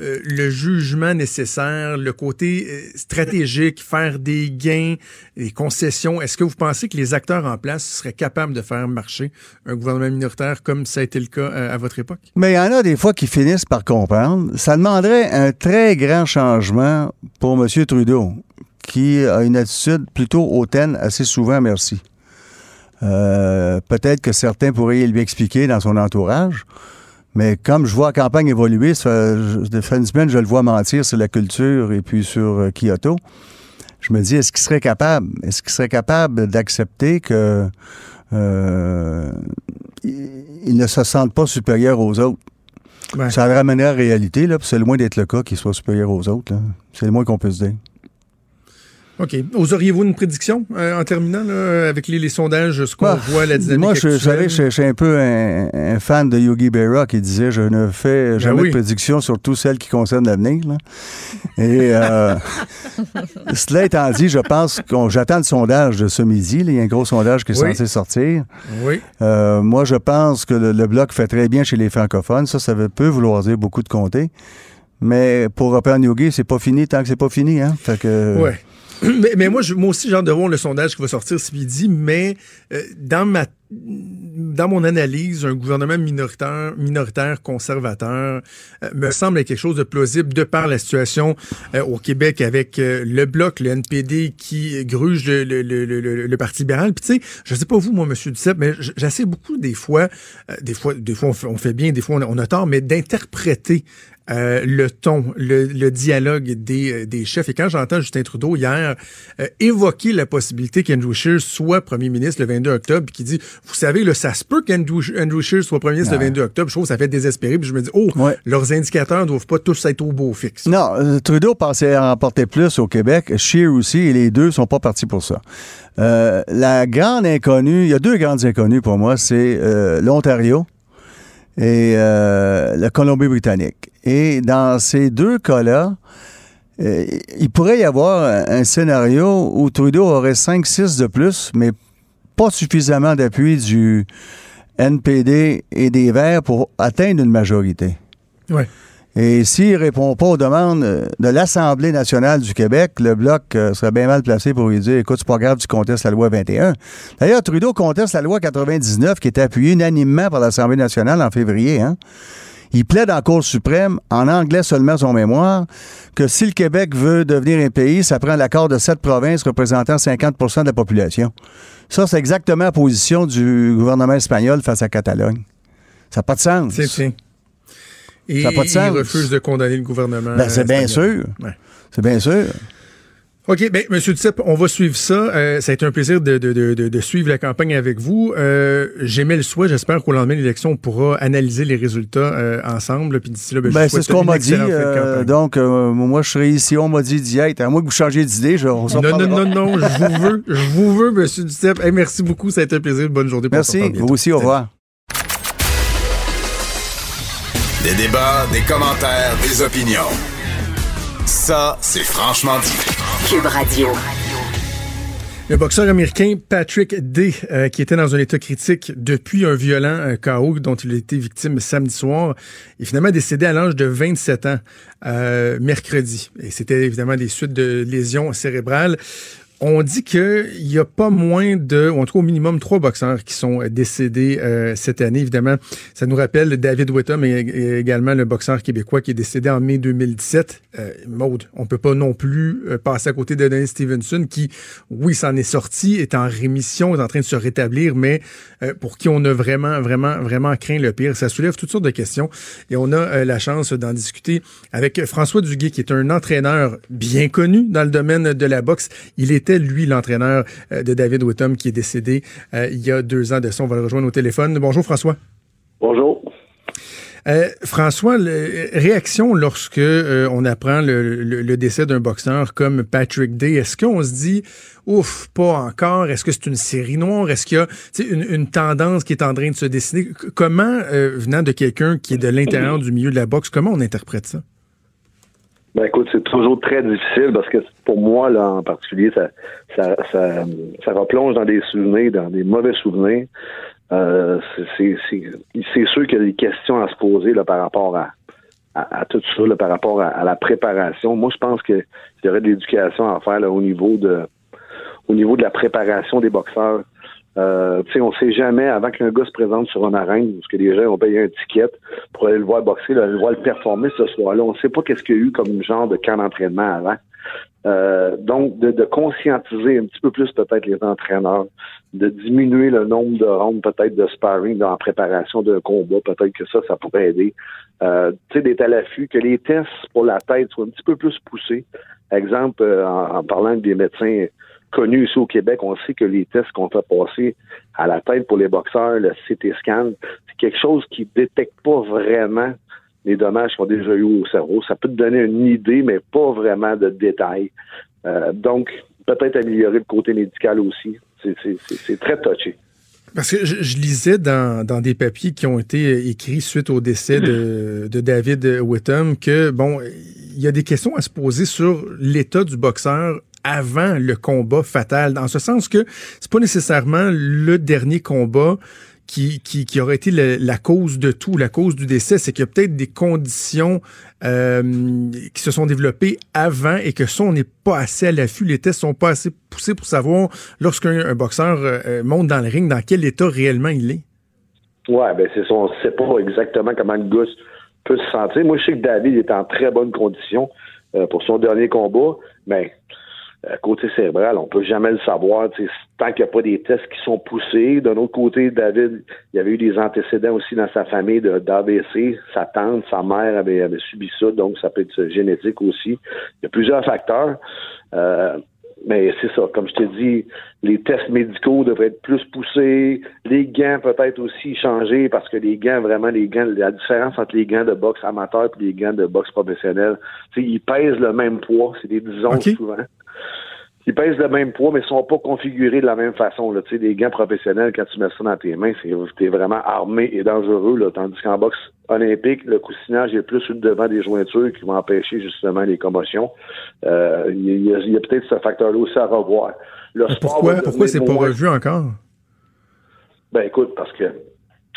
euh, le jugement nécessaire, le côté euh, stratégique, faire des gains, des concessions? Est-ce que vous pensez que les acteurs en place seraient capables de faire marcher un gouvernement minoritaire comme ça a été le cas euh, à votre époque? Mais il y en a des fois qui finissent par comprendre. Ça demanderait un très grand changement pour M. Trudeau, qui a une attitude plutôt hautaine assez souvent, merci. Peut-être que certains pourraient lui expliquer dans son entourage, mais comme je vois la campagne évoluer, ça fait, fait une semaine je le vois mentir sur la culture et puis sur euh, Kyoto. Je me dis, est-ce qu'il serait capable? Est-ce qu'il serait capable d'accepter que euh, il il ne se sente pas supérieur aux autres? Ouais. Ça le ramènerait à la réalité, là, c'est loin d'être le cas qu'il soit supérieur aux autres. C'est le moins qu'on peut se dire. OK. Oseriez-vous une prédiction euh, en terminant là, avec les, les sondages, ce qu'on Bah, voit, la dynamique Moi, je, savez, je, je suis un peu un, un fan de Yogi Berra qui disait Je ne fais jamais Ben oui. de prédictions, surtout celles qui concernent l'avenir. Et euh, cela étant dit, je pense qu'on j'attends le sondage de ce midi. là. Il y a un gros sondage qui est Oui. censé sortir. Oui. Euh, moi, je pense que le, le bloc fait très bien chez les francophones. Ça, ça peut vouloir dire beaucoup de comtés. Mais pour Robert Yogi, c'est pas fini tant que c'est pas fini. Hein? Fait que, Ouais. Mais, mais moi, je, moi aussi, j'ai hâte de voir le sondage qui va sortir ce midi, mais euh, dans ma dans mon analyse, un gouvernement minoritaire, minoritaire conservateur euh, me semble quelque chose de plausible de par la situation euh, au Québec avec euh, le Bloc, le NPD qui gruge le, le, le, le- Parti libéral. Puis tu sais, je sais pas vous, moi, Monsieur Duceppe, mais j'essaie beaucoup des fois, euh, des fois, des fois on fait, bien, des fois on a tort, mais d'interpréter euh, le ton, le, le dialogue des, euh, des chefs. Et quand j'entends Justin Trudeau hier euh, évoquer la possibilité qu'Andrew Scheer soit premier ministre le 22 octobre, qui dit, vous savez, là, ça se peut qu'Andrew Andrew Scheer soit premier ministre le 22 octobre, je trouve que ça fait désespéré, puis je me dis, oh, Ouais. leurs indicateurs ne doivent pas tous être au beau fixe. Non, euh, Trudeau pensait remporter plus au Québec. Scheer aussi, et les deux sont pas partis pour ça. Euh, la grande inconnue, il y a deux grandes inconnues pour moi, c'est euh, l'Ontario et euh, la Colombie-Britannique. Et dans ces deux cas-là, euh, il pourrait y avoir un, scénario où Trudeau aurait 5-6 de plus, mais pas suffisamment d'appui du NPD et des Verts pour atteindre une majorité. Ouais. Et s'il ne répond pas aux demandes euh, de l'Assemblée nationale du Québec, le Bloc euh, serait bien mal placé pour lui dire Écoute, c'est pas grave, tu contestes la loi 21. D'ailleurs, Trudeau conteste la loi 99 qui était appuyée unanimement par l'Assemblée nationale en février. Hein? Il plaide en Cour suprême, en anglais seulement son mémoire, que si le Québec veut devenir un pays, ça prend l'accord de sept provinces représentant 50% de la population. Ça, c'est exactement la position du gouvernement espagnol face à Catalogne. Ça n'a pas de sens. C'est c'est. Et Ça a pas de sens. il refuse de condamner le gouvernement. Ben, c'est bien sûr. Ouais. C'est bien sûr. OK, ben, Monsieur Duceppe, on va suivre ça. Euh, ça a été un plaisir de, de, de, suivre la campagne avec vous. Euh, J'aimais le souhait. J'espère qu'au lendemain de l'élection, on pourra analyser les résultats euh, ensemble. Puis d'ici là, ben, je Ben, c'est ce qu'on m'a dit. euh, donc, euh, moi, je serai ici. On m'a dit d'y être. À moins que vous changiez d'idée, je, on s'en Non, non, parlera. non, non, je vous veux, je vous veux, Monsieur Duceppe. Hey, merci beaucoup, ça a été un plaisir. Bonne journée. Merci. bientôt. Vous aussi, au revoir. Des débats, des commentaires, des opinions. Ça, c'est franchement dit. Le boxeur américain Patrick Day, euh, qui était dans un état critique depuis un violent euh, chaos dont il a été victime samedi soir, est finalement décédé à l'âge de 27 ans, euh, mercredi. Et c'était évidemment des suites de lésions cérébrales. On dit qu'il n'y a pas moins de, ou en tout cas au minimum trois boxeurs qui sont décédés euh, cette année. Évidemment, ça nous rappelle David Whittam et, également le boxeur québécois qui est décédé en mai 2017. Euh, Maude, on peut pas non plus euh, passer à côté de Denis Stevenson qui, oui, s'en est sorti, est en rémission, est en train de se rétablir, mais euh, pour qui on a vraiment, vraiment, vraiment craint le pire. Ça soulève toutes sortes de questions et on a la chance d'en discuter avec François Duguay qui est un entraîneur bien connu dans le domaine de la boxe. Il est lui, l'entraîneur euh, de David Whittam, qui est décédé euh, il y a deux ans de ça. On va le rejoindre au téléphone. Bonjour, François. Bonjour. Euh, François, réaction lorsque on apprend le, décès d'un boxeur comme Patrick Day, est-ce qu'on se dit ouf, pas encore, est-ce que c'est une série noire, est-ce qu'il y a une, une, tendance qui est en train de se dessiner? Comment, venant de quelqu'un qui est de l'intérieur du milieu de la boxe, comment on interprète ça? Ben écoute, c'est toujours très difficile parce que pour moi, là, en particulier, ça, ça, ça, ça replonge dans des souvenirs, dans des mauvais souvenirs. Euh, c'est sûr qu'il y a des questions à se poser là, par rapport à, à, tout ça, là, par rapport à, la préparation. Moi, je pense qu'il y aurait de l'éducation à faire là, au niveau de au niveau de la préparation des boxeurs. Euh, on sait jamais, avant qu'un gars se présente sur un arène, parce que les gens ont payé un ticket pour aller le voir boxer, le voir le performer ce soir-là. On ne sait pas qu'est-ce qu'il y a eu comme genre de camp d'entraînement avant. Euh, donc, de, conscientiser un petit peu plus peut-être les entraîneurs, de diminuer le nombre de rounds peut-être de sparring la préparation d'un combat, peut-être que ça, ça pourrait aider. Euh, tu sais, d'être à l'affût, que les tests pour la tête soient un petit peu plus poussés. Exemple, euh, en, en, parlant des médecins connu ici au Québec, on sait que les tests qu'on fait passer à la tête pour les boxeurs, le CT scan, c'est quelque chose qui détecte pas vraiment les dommages qu'ils ont déjà eu au cerveau. Ça peut te donner une idée, mais pas vraiment de détails. Euh, donc, peut-être améliorer le côté médical aussi. C'est très touché. Parce que je, lisais dans, des papiers qui ont été écrits suite au décès de, de David Whittam que, bon, il y a des questions à se poser sur l'état du boxeur avant le combat fatal, dans ce sens que c'est pas nécessairement le dernier combat qui, qui, aurait été la cause de tout, la cause du décès, c'est qu'il y a peut-être des conditions euh, qui se sont développées avant et que ça, on n'est pas assez à l'affût. Les tests sont pas assez poussés pour savoir lorsqu'un boxeur euh, monte dans le ring, dans quel état réellement il est. Ouais, ben c'est ça. On sait pas exactement comment le gars peut se sentir. Moi, je sais que David est en très bonne condition euh, pour son dernier combat, mais euh, côté cérébral, on peut jamais le savoir tant qu'il n'y a pas des tests qui sont poussés. D'un autre côté, David, il y avait eu des antécédents aussi dans sa famille d'AVC. Sa tante, sa mère avait, avait, subi ça, donc ça peut être génétique aussi. Il y a plusieurs facteurs. Euh, mais c'est ça, comme je te dis, les tests médicaux devraient être plus poussés, les gants peut-être aussi changer parce que les gants, vraiment, les gants, la différence entre les gants de boxe amateur et les gants de boxe professionnelle, ils pèsent le même poids, c'est des disons souvent ils pèsent le même poids, mais ils sont pas configurés de la même façon. Là. Tu sais, des gants professionnels, quand tu mets ça dans tes mains, c'est vraiment armé et dangereux. Là. Tandis qu'en boxe olympique, le coussinage est plus sur le devant des jointures qui vont empêcher justement les commotions. Euh, il y a, peut-être ce facteur-là aussi à revoir. pourquoi pourquoi c'est pas revu encore? Ben écoute, parce que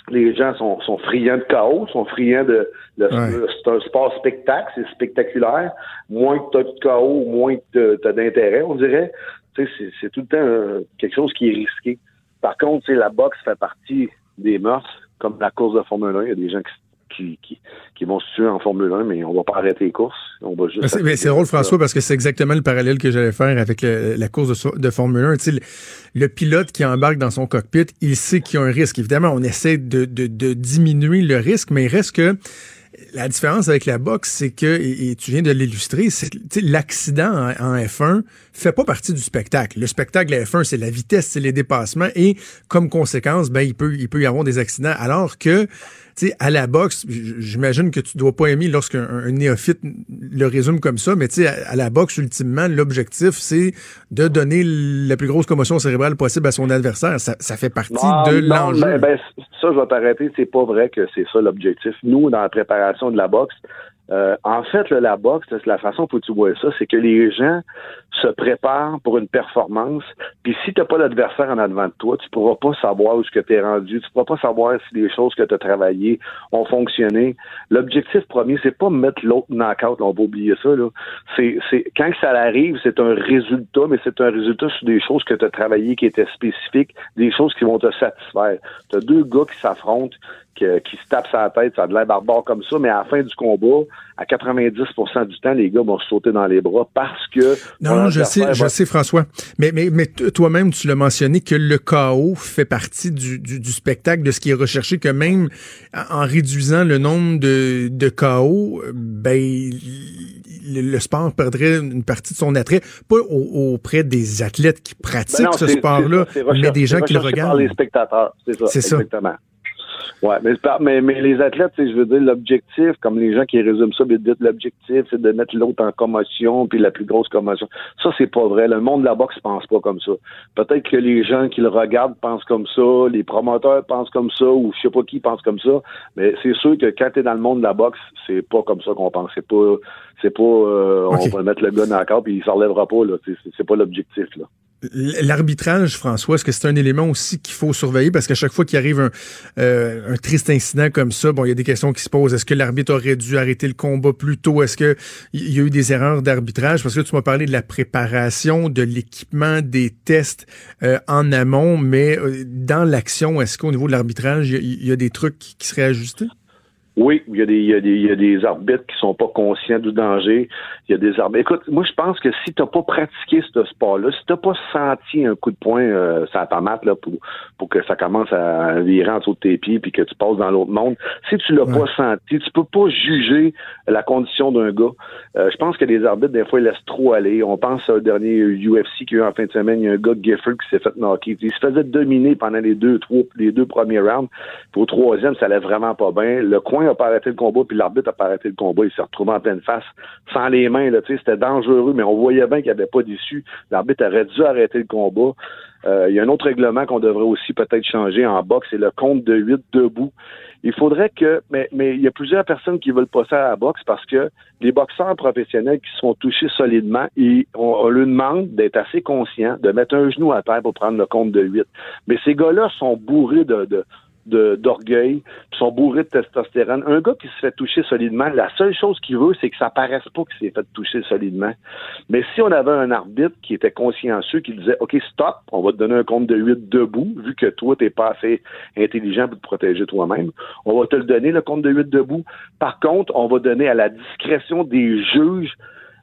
les gens sont, sont friands de chaos, sont friands de, c'est un sport spectacle, c'est spectaculaire. Moins que tu as de chaos, moins que tu as d'intérêt, on dirait. C'est tout le temps quelque chose qui est risqué. Par contre, la boxe fait partie des mœurs, comme la course de Formule 1. Il y a des gens qui qui, qui, vont se tuer en Formule 1, mais on va pas arrêter les courses. On va juste. C'est drôle, François, parce que c'est exactement le parallèle que j'allais faire avec la course de, Formule 1. le, le, pilote qui embarque dans son cockpit, il sait qu'il y a un risque. Évidemment, on essaie de, de, de diminuer le risque, mais il reste que la différence avec la boxe, c'est que, et, tu viens de l'illustrer, l'accident en, en, F1 fait pas partie du spectacle. Le spectacle à F1, c'est la vitesse, c'est les dépassements, et comme conséquence, ben il peut, il peut y avoir des accidents. Alors que sais, à la boxe, j'imagine que tu dois pas aimer lorsqu'un néophyte le résume comme ça, mais tu sais, à, la boxe, ultimement, l'objectif, c'est de donner la plus grosse commotion cérébrale possible à son adversaire. Ça, ça fait partie de l'enjeu. Ben, ben, ça, je vais t'arrêter. C'est pas vrai que c'est ça l'objectif. Nous, dans la préparation de la boxe, euh, en fait, la boxe, la façon que tu vois ça, c'est que les gens se prépare pour une performance. Puis si tu n'as pas l'adversaire en avant de toi, tu pourras pas savoir où ce que tu es rendu. Tu pourras pas savoir si les choses que tu as travaillées ont fonctionné. L'objectif premier, c'est pas mettre l'autre knockout. on va oublier ça. Là. C'est, c'est, quand ça arrive, c'est un résultat, mais c'est un résultat sur des choses que tu as travaillées qui étaient spécifiques, des choses qui vont te satisfaire. Tu as deux gars qui s'affrontent qui, se tape sa tête, ça a de l'air barbare comme ça, mais à la fin du combat, à 90% du temps, les gars vont sauter dans les bras parce que... Non, je sais, je sais, François. Mais, mais, mais toi-même, tu l'as mentionné que le chaos fait partie du, du, spectacle, de ce qui est recherché, que même en réduisant le nombre de, de chaos, ben, le, sport perdrait une partie de son attrait, pas auprès des athlètes qui pratiquent ben ce sport-là, mais des gens qui le regardent. les spectateurs, c'est ça. C'est ça. Ouais, mais, mais, les athlètes, je veux dire, l'objectif, comme les gens qui résument ça, l'objectif, c'est de mettre l'autre en commotion, puis la plus grosse commotion. Ça, c'est pas vrai. Le monde de la boxe pense pas comme ça. Peut-être que les gens qui le regardent pensent comme ça, les promoteurs pensent comme ça, ou je sais pas qui pense comme ça, mais c'est sûr que quand t'es dans le monde de la boxe, c'est pas comme ça qu'on pense. C'est pas, c'est pas, euh, on va mettre le gars dans la carte puis il s'enlèvera pas, là. C'est pas l'objectif, là. L'arbitrage, François, est-ce que c'est un élément aussi qu'il faut surveiller? Parce qu'à chaque fois qu'il arrive un, euh, un, triste incident comme ça, bon, il y a des questions qui se posent. Est-ce que l'arbitre aurait dû arrêter le combat plus tôt? Est-ce qu'il y a eu des erreurs d'arbitrage? Parce que tu m'as parlé de la préparation, de l'équipement, des tests euh, en amont, mais euh, dans l'action, est-ce qu'au niveau de l'arbitrage, il y, a des trucs qui seraient ajustés? Oui, il y, a des, il, y a des, il y a des arbitres qui sont pas conscients du danger. Il y a des arbitres. Écoute, moi je pense que si tu n'as pas pratiqué ce sport-là, si tu n'as pas senti un coup de poing euh, ça tomate là pour pour que ça commence à virer en dessous de tes pieds puis que tu passes dans l'autre monde, si tu l'as pas senti, tu peux pas juger la condition d'un gars. Euh, je pense que les arbitres des fois ils laissent trop aller. On pense au dernier UFC qui a eu en fin de semaine, il y a un gars Gifford qui s'est fait knocker. Il se faisait dominer pendant les deux trois les deux premiers rounds. Puis au troisième, ça allait vraiment pas bien. Le coin n'a pas arrêté le combat, puis l'arbitre a pas arrêté le combat. Il s'est retrouvé en pleine face, sans les mains. C'était dangereux, mais on voyait bien qu'il n'y avait pas d'issue. L'arbitre aurait dû arrêter le combat. Euh, il y a un autre règlement qu'on devrait aussi peut-être changer en boxe, c'est le compte de 8 debout. Il faudrait que, mais, il y a plusieurs personnes qui veulent passer à la boxe parce que les boxeurs professionnels qui sont touchés solidement, ils, on, on leur demande d'être assez conscients, de mettre un genou à terre pour prendre le compte de 8. Mais ces gars-là sont bourrés de, d'orgueil, sont bourrés de testostérone. Un gars qui se fait toucher solidement, la seule chose qu'il veut, c'est que ça paraisse pas qu'il s'est fait toucher solidement. Mais si on avait un arbitre qui était consciencieux, qui disait OK, stop, on va te donner un compte de 8 debout, vu que toi, t'es pas assez intelligent pour te protéger toi-même, on va te le donner, le compte de 8 debout. Par contre, on va donner à la discrétion des juges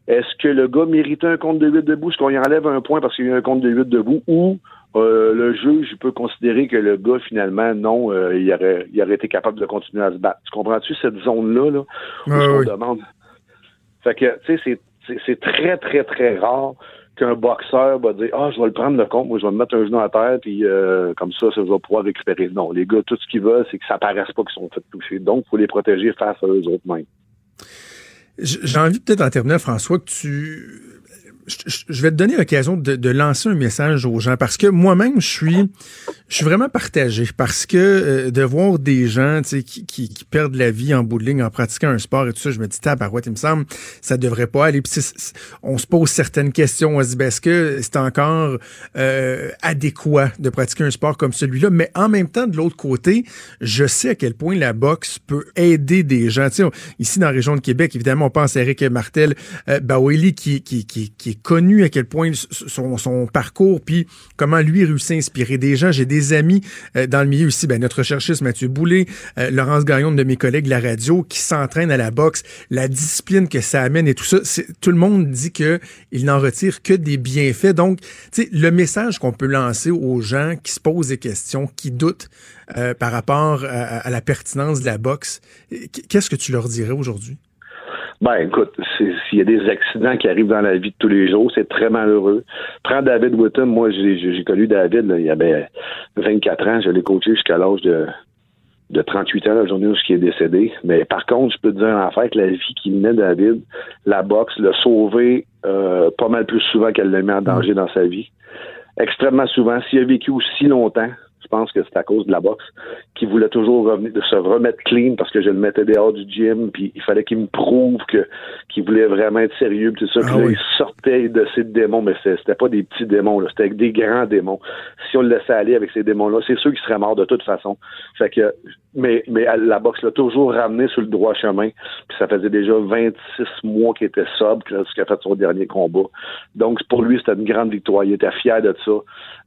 est-ce que le gars méritait un compte de 8 debout? Est-ce qu'on y enlève un point parce qu'il y a un compte de 8 debout? Ou euh, le juge peut considérer que le gars, finalement, non, euh, il, aurait, il aurait été capable de continuer à se battre. Tu comprends-tu cette zone-là, là, où on demande? Fait que, tu sais, c'est très, très, très rare qu'un boxeur va dire Ah, je vais le prendre le compte, moi je vais me mettre un genou à terre, puis euh, comme ça, ça va pouvoir récupérer. Non, les gars, tout ce qu'ils veulent, c'est que ça paraisse pas qu'ils sont fait toucher. Donc, il faut les protéger face à eux autres mêmes. J'ai envie peut-être en terminer, François, que tu je vais te donner l'occasion de, lancer un message aux gens parce que moi-même, je suis, je suis vraiment partagé parce que euh, de voir des gens qui, qui, qui, perdent la vie en bout de ligne en pratiquant un sport et tout ça, je me dis, tabarouette, il me semble, ça devrait pas aller. Puis on se pose certaines questions, on se dit, ben, est-ce que c'est encore euh, adéquat de pratiquer un sport comme celui-là? Mais en même temps, de l'autre côté, je sais à quel point la boxe peut aider des gens. ici, dans la région de Québec, évidemment, on pense à Eric Martel euh, qui, qui, qui est connu à quel point son, son parcours, puis comment lui réussit à inspirer des gens. J'ai des amis euh, dans le milieu ici, ben, notre recherchiste Mathieu Boulay, euh, Laurence Gagnon de mes collègues de la radio, qui s'entraînent à la boxe, la discipline que ça amène et tout ça. Tout le monde dit que il n'en retire que des bienfaits. Donc, le message qu'on peut lancer aux gens qui se posent des questions, qui doutent euh, par rapport à la pertinence de la boxe, qu'est-ce que tu leur dirais aujourd'hui? Ben, écoute, s'il y a des accidents qui arrivent dans la vie de tous les jours, c'est très malheureux. Prends David Whitton, moi, j'ai connu David, là, il y avait 24 ans, je l'ai coaché jusqu'à l'âge de, de 38 ans, la journée où il est décédé. Mais par contre, je peux te dire en fait que la vie qu'il menait David, la boxe l'a sauvé euh, pas mal plus souvent qu'elle l'a mis en danger dans sa vie. Extrêmement souvent. S'il a vécu aussi longtemps, je pense que c'est à cause de la boxe, qui voulait toujours revenir, de se remettre clean parce que je le mettais dehors du gym, puis il fallait qu'il me prouve que qu'il voulait vraiment être sérieux, puis tout ça. Ah Puis là, oui. il sortait de ses démons, mais c'était pas des petits démons, là, c'était des grands démons. Si on le laissait aller avec ces démons-là, c'est sûr qu'il serait mort de toute façon. Fait que, mais, mais la boxe l'a toujours ramené sur le droit chemin. Puis ça faisait déjà 26 mois qu'il était sobre lorsqu'il a fait son dernier combat. Donc pour lui, c'était une grande victoire. Il était fier de ça.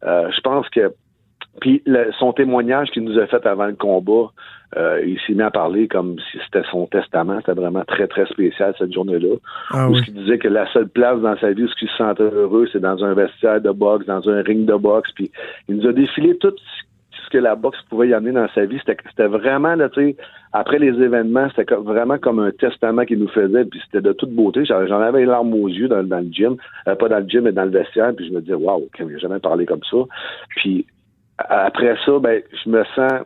Euh, je pense que puis le- son témoignage qu'il nous a fait avant le combat, euh, il s'est mis à parler comme si c'était son testament. C'était vraiment très, très spécial cette journée-là. Ah où oui. qu'il disait que la seule place dans sa vie où il se sentait heureux, c'est dans un vestiaire de boxe, dans un ring de boxe. Puis il nous a défilé tout ce que la boxe pouvait y amener dans sa vie. C'était vraiment, là, tu sais, après les événements, c'était vraiment comme un testament qu'il nous faisait. Puis c'était de toute beauté. J'en avais les larmes aux yeux dans, dans le gym. Euh, pas dans le gym, mais dans le vestiaire. Puis je me disais, waouh, il n'a jamais parlé comme ça. Puis après ça, ben, je me sens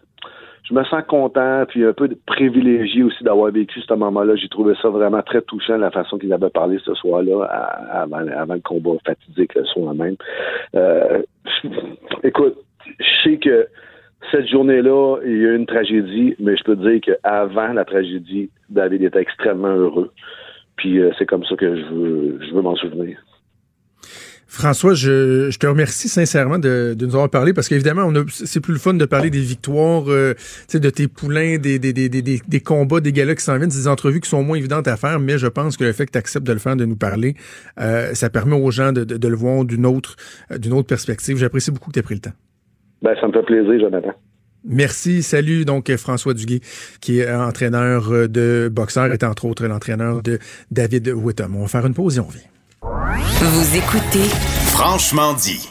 je me sens content puis un peu privilégié aussi d'avoir vécu ce moment-là. J'ai trouvé ça vraiment très touchant la façon qu'il avait parlé ce soir-là avant le combat fatidique le soir même. Euh, écoute, je sais que cette journée-là, il y a eu une tragédie, mais je peux te dire qu'avant la tragédie, David était extrêmement heureux. Puis euh, c'est comme ça que je veux, je veux m'en souvenir. François, je, je te remercie sincèrement de, de nous avoir parlé parce qu'évidemment, c'est plus le fun de parler des victoires, euh, de tes poulains, des, des, des, des, combats, des galas qui s'en viennent, des entrevues qui sont moins évidentes à faire, mais je pense que le fait que tu acceptes de le faire, de nous parler, euh, ça permet aux gens de, de, de le voir d'une autre, euh, d'une autre perspective. J'apprécie beaucoup que tu aies pris le temps. Ben, ça me fait plaisir, Jonathan. Merci. Salut donc François Duguay, qui est entraîneur de boxeur, est entre autres l'entraîneur de David Whittam. On va faire une pause et on revient. Vous écoutez Franchement dit.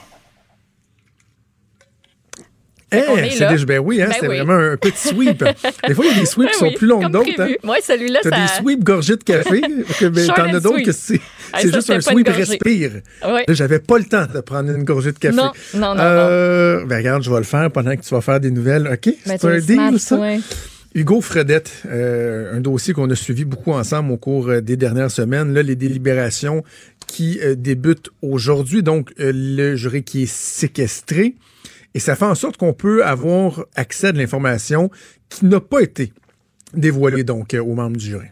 Eh, qu'on est c'est déjà, ben oui, hein, Ben oui. vraiment un petit sweep. Des fois, il y a des sweeps qui sont oui, plus longues comme d'autres. Hein. Moi, celui-là, T'as ça. des sweeps gorgées de café, que, ben, t'en as d'autres que c'est c'est juste un sweep respire. Là, j'avais pas le temps de prendre une gorgée de café. Non, non, non, Euh, Ben regarde, je vais le faire pendant que tu vas faire des nouvelles. OK? Ben, C'est un deal, smart, ça? ouais. Hugo Fredette, euh, un dossier qu'on a suivi beaucoup ensemble au cours euh, des dernières semaines. Là, les délibérations qui euh, débutent aujourd'hui. Donc, euh, le jury qui est séquestré. Et ça fait en sorte qu'on peut avoir accès à de l'information qui n'a pas été dévoilée donc euh, aux membres du jury.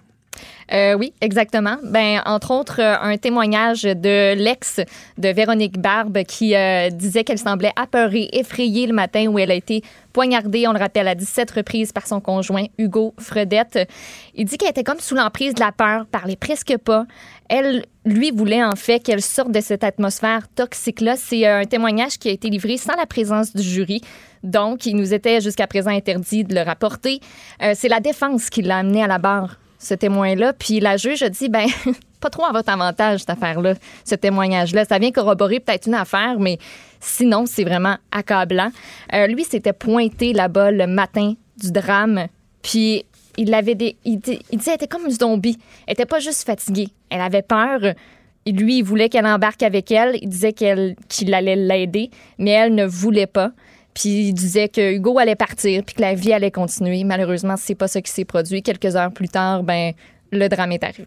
Oui, exactement. Ben, entre autres, un témoignage de l'ex de Véronique Barbe qui disait qu'elle semblait apeurée, effrayée le matin où elle a été poignardée, on le rappelle, à 17 reprises par son conjoint Hugo Fredette. Il dit qu'elle était comme sous l'emprise de la peur, parlait presque pas. Elle, lui, voulait en fait qu'elle sorte de cette atmosphère toxique-là. C'est euh, un témoignage qui a été livré sans la présence du jury. Donc, il nous était jusqu'à présent interdit de le rapporter. Euh, c'est la défense qui l'a amené à la barre ce témoin-là. Puis la juge a dit, ben, pas trop à votre avantage, cette affaire-là, ce témoignage-là. Ça vient corroborer peut-être une affaire, mais sinon, c'est vraiment accablant. Euh, lui, s'était pointé là-bas le matin du drame, puis il avait des. Il, disait, elle était comme une zombie. Elle était pas juste fatiguée. Elle avait peur. Et lui, il voulait qu'elle embarque avec elle. Il disait qu'elle, qu'il allait l'aider, mais elle ne voulait pas. Puis il disait que Hugo allait partir, puis que la vie allait continuer. Malheureusement, c'est pas ça qui s'est produit. Quelques heures plus tard, ben le drame est arrivé.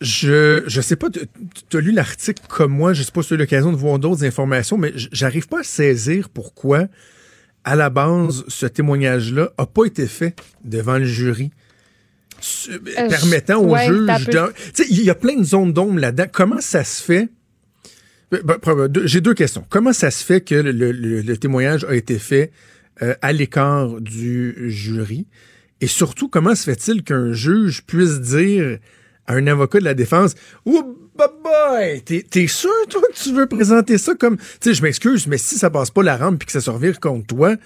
Je je sais pas, tu as lu l'article comme moi, je sais pas si tu as l'occasion de voir d'autres informations, mais j'arrive pas à saisir pourquoi, à la base, ce témoignage-là a pas été fait devant le jury. Ce- permettant au ouais, juge de- Tu sais, il y a plein de zones d'ombre là-dedans. Comment ça se fait? Ben, ben, J'ai deux questions. Comment ça se fait que le, le- le témoignage a été fait euh, à l'écart du jury? Et surtout, comment se fait-il qu'un juge puisse dire à un avocat de la défense boy, t'es sûr, toi, que tu veux présenter ça comme. Tu sais, je m'excuse, mais si ça passe pas la rampe puis que ça se revire contre toi,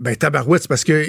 ben, tabarouette, c'est parce que.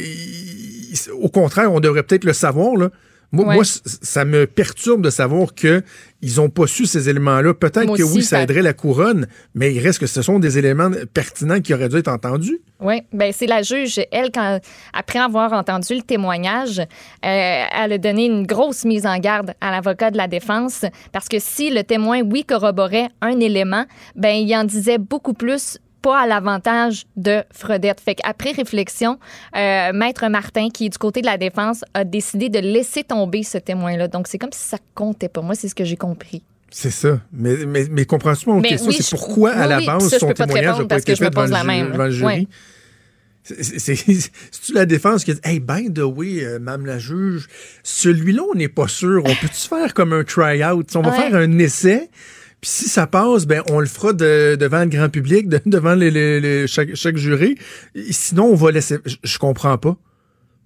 au contraire, on devrait peut-être le savoir, là. Moi, Ouais. moi, c- ça me perturbe de savoir que ils ont pas su ces éléments-là. Peut-être que oui, ça ça- aiderait la couronne, mais il reste que ce sont des éléments pertinents qui auraient dû être entendus. Oui, ben c'est la juge, elle, quand, après avoir entendu le témoignage, euh, elle a donné une grosse mise en garde à l'avocat de la défense parce que si le témoin, oui, corroborait un élément, ben il en disait beaucoup plus pas à l'avantage de Fredette. Fait qu'après réflexion, euh, Maître Martin, qui est du côté de la défense, a décidé de laisser tomber ce témoin-là. Donc, c'est comme si ça comptait pas. Moi, c'est ce que j'ai compris. C'est ça. Mais, mais, mais comprends-tu mon Mais question? oui, c'est pourquoi, à la base, son témoignage n'a pas parce été fait devant, la même. devant le jury? C'est-tu la défense qui dit Hey, ben de oui, euh, Mme la juge, celui-là, on n'est pas sûr. On peut-tu faire comme un try-out? On va Ouais. faire un essai. Puis si ça passe, ben on le fera de- devant le grand public, de- devant les, les- les- chaque, chaque jury. Et Sinon, on va laisser. Je, je comprends pas.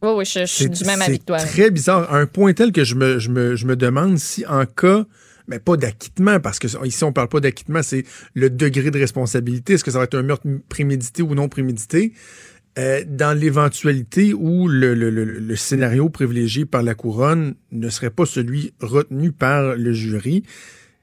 Oui, oui, je, je suis C'est du même c'est avec toi. très bizarre. Un point tel que je me, je me, je me demande si en cas, mais pas d'acquittement, parce que ici on parle pas d'acquittement, c'est le degré de responsabilité. Est-ce que ça va être un meurtre prémédité ou non prémédité? Euh, dans l'éventualité où le, le- le- le scénario privilégié par la couronne ne serait pas celui retenu par le jury,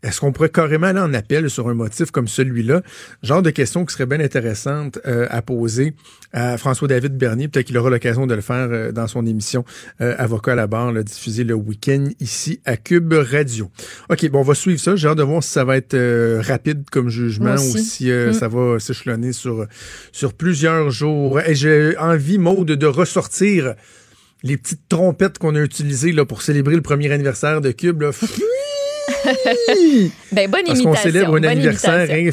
est-ce qu'on pourrait carrément aller en appel sur un motif comme celui-là? Genre de question qui serait bien intéressante euh, à poser à François-David Bernier. Peut-être qu'il aura l'occasion de le faire euh, dans son émission euh, Avocat à la barre, là, diffusée le week-end ici à Cube Radio. OK, bon, on va suivre ça. J'ai hâte de voir si ça va être euh, rapide comme jugement ou si euh, Mm. ça va s'échelonner sur, sur plusieurs jours. Et j'ai envie, Maude, de ressortir les petites trompettes qu'on a utilisées là, pour célébrer le premier anniversaire de Cube. Là. Ben, bonne Parce imitation. qu'on célèbre un anniversaire. hein.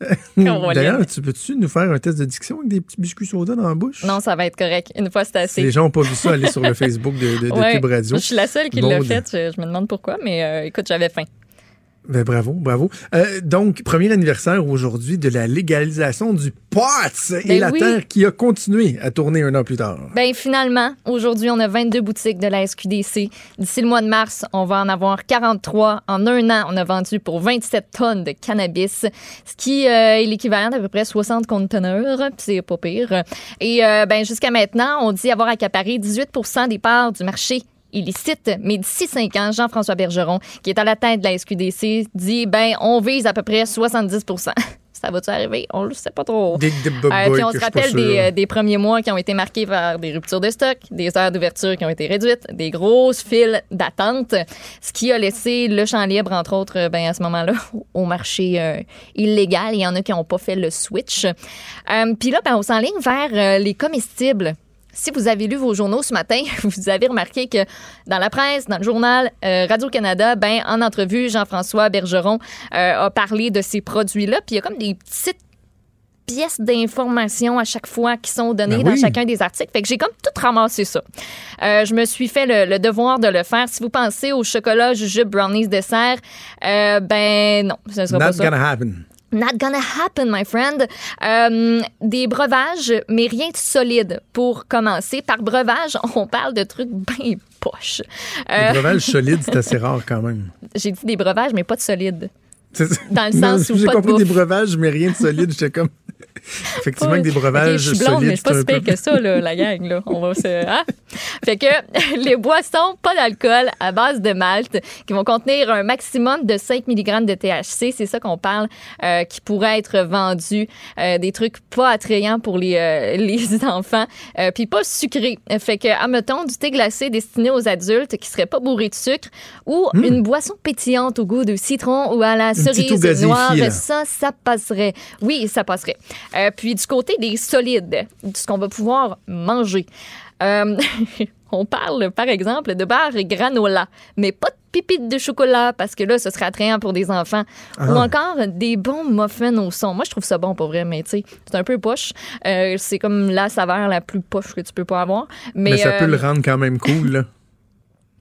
D'ailleurs, tu peux-tu nous faire un test de diction avec des petits biscuits soda dans la bouche? Non, ça va être correct. Une fois, c'est assez. les gens n'ont pas vu ça, allez sur le Facebook de, de, de Ouais. Cube Radio. Je suis la seule qui l'a fait. Je, je me demande pourquoi, mais euh, écoute, j'avais faim. Ben, bravo, bravo. Euh, donc, premier anniversaire aujourd'hui de la légalisation du pot et Ben la oui. terre qui a continué à tourner un an plus tard. Ben finalement, aujourd'hui, on a 22 boutiques de la SQDC. D'ici le mois de mars, on va en avoir 43. En un an, on a vendu pour 27 tonnes de cannabis, ce qui euh, est l'équivalent d'à peu près 60 conteneurs. puis C'est pas pire. Et euh, ben jusqu'à maintenant, on dit avoir accaparé 18% des parts du marché illicite, mais d'ici cinq ans, Jean-François Bergeron, qui est à la tête de la SQDC, dit ben on vise à peu près 70% Ça va-tu arriver? On le sait pas trop. Des, Euh, puis on se rappelle des, euh, des premiers mois qui ont été marqués par des ruptures de stock, des heures d'ouverture qui ont été réduites, des grosses files d'attente, ce qui a laissé le champ libre, entre autres, euh, ben, à ce moment-là, au marché euh, illégal. Il y en a qui n'ont pas fait le switch. Puis là, ben, on s'enligne vers les comestibles. Si vous avez lu vos journaux ce matin, vous avez remarqué que dans la presse, dans le journal euh, Radio-Canada, ben, en entrevue, Jean-François Bergeron euh, a parlé de ces produits-là. Puis il y a comme des petites pièces d'information à chaque fois qui sont données Ben dans oui. chacun des articles. Fait que j'ai comme tout ramassé ça. Euh, je me suis fait le, le devoir de le faire. Si vous pensez au chocolat, jujube, brownies, dessert, ben non, ce ne sera pas ça. gonna happen. Not gonna happen, my friend. Euh, des breuvages, mais rien de solide pour commencer. Par breuvage, on parle de trucs bien poches. Euh, breuvages solides, c'est assez rare quand même. J'ai dit des breuvages, mais pas de solide. Dans le sens où J'ai pas de compris des breuvages, mais rien de solide. J'étais comme. Effectivement, que des breuvages je suis blonde, solides. mais je suis pas si un pire peu- que ça, là, la gang. Là. On va se... hein? Fait que les boissons, pas d'alcool, à base de malt, qui vont contenir un maximum de 5 mg de THC, c'est ça qu'on parle, euh, qui pourrait être vendu. euh, des trucs pas attrayants pour les, euh, les enfants, puis pas sucrés. Fait que, admettons, du thé glacé destiné aux adultes qui serait pas bourré de sucre ou une boisson pétillante au goût de citron ou à la cerise noire. Ça, ça passerait. Oui, ça passerait. Euh, puis du côté des solides, de ce qu'on va pouvoir manger. Euh, on parle, par exemple, de barres granola, mais pas de pipites de chocolat, parce que là, ce serait attrayant pour des enfants. Ou Ah. encore des bons muffins au son. Moi, je trouve ça bon, pour vrai, mais tu sais, c'est un peu poche. Euh, c'est comme la saveur la plus poche que tu peux pas avoir. Mais, Mais ça peut le rendre quand même cool. là.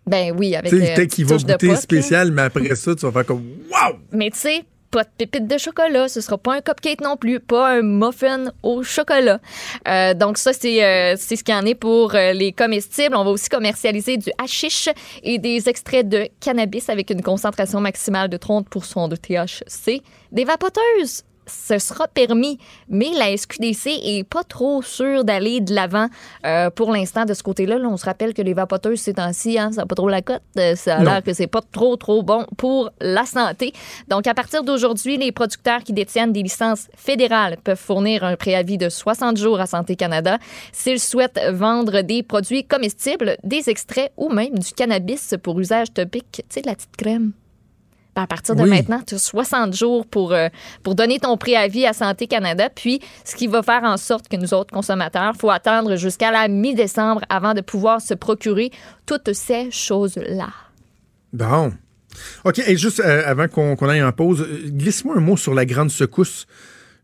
Ben oui, avec euh, peut-être qu'il va goûter spécial, mais après ça, tu vas faire comme Wow! Mais tu sais, pas de pépites de chocolat, ce sera pas un cupcake non plus, pas un muffin au chocolat. Euh, donc ça, c'est euh, c'est ce qu'il y en est pour euh, les comestibles. On va aussi commercialiser du hashish et des extraits de cannabis avec une concentration maximale de 30% de THC. Des vapoteuses, ce sera permis, mais la SQDC est pas trop sûre d'aller de l'avant euh, pour l'instant de ce côté-là. Là, on se rappelle que les vapoteuses ces temps-ci, hein, ça n'a pas trop la cote. Euh, ça a l'air que c'est pas trop trop bon pour la santé. Donc à partir d'aujourd'hui, les producteurs qui détiennent des licences fédérales peuvent fournir un préavis de 60 jours à Santé Canada s'ils souhaitent vendre des produits comestibles, des extraits ou même du cannabis pour usage topique, tu sais de la petite crème. À partir de Oui. maintenant, tu as 60 jours pour, euh, pour donner ton préavis à Santé Canada. Puis, ce qui va faire en sorte que nous autres consommateurs, faut attendre jusqu'à la mi-décembre avant de pouvoir se procurer toutes ces choses-là. Bon. OK, et juste euh, avant qu'on aille en pause, euh, glisse-moi un mot sur la grande secousse.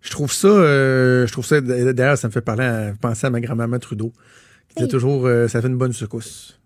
Je trouve ça, euh, je trouve ça, d'ailleurs, ça me fait parler à, penser à ma grand-maman Trudeau, qui disait toujours, ça fait une bonne secousse.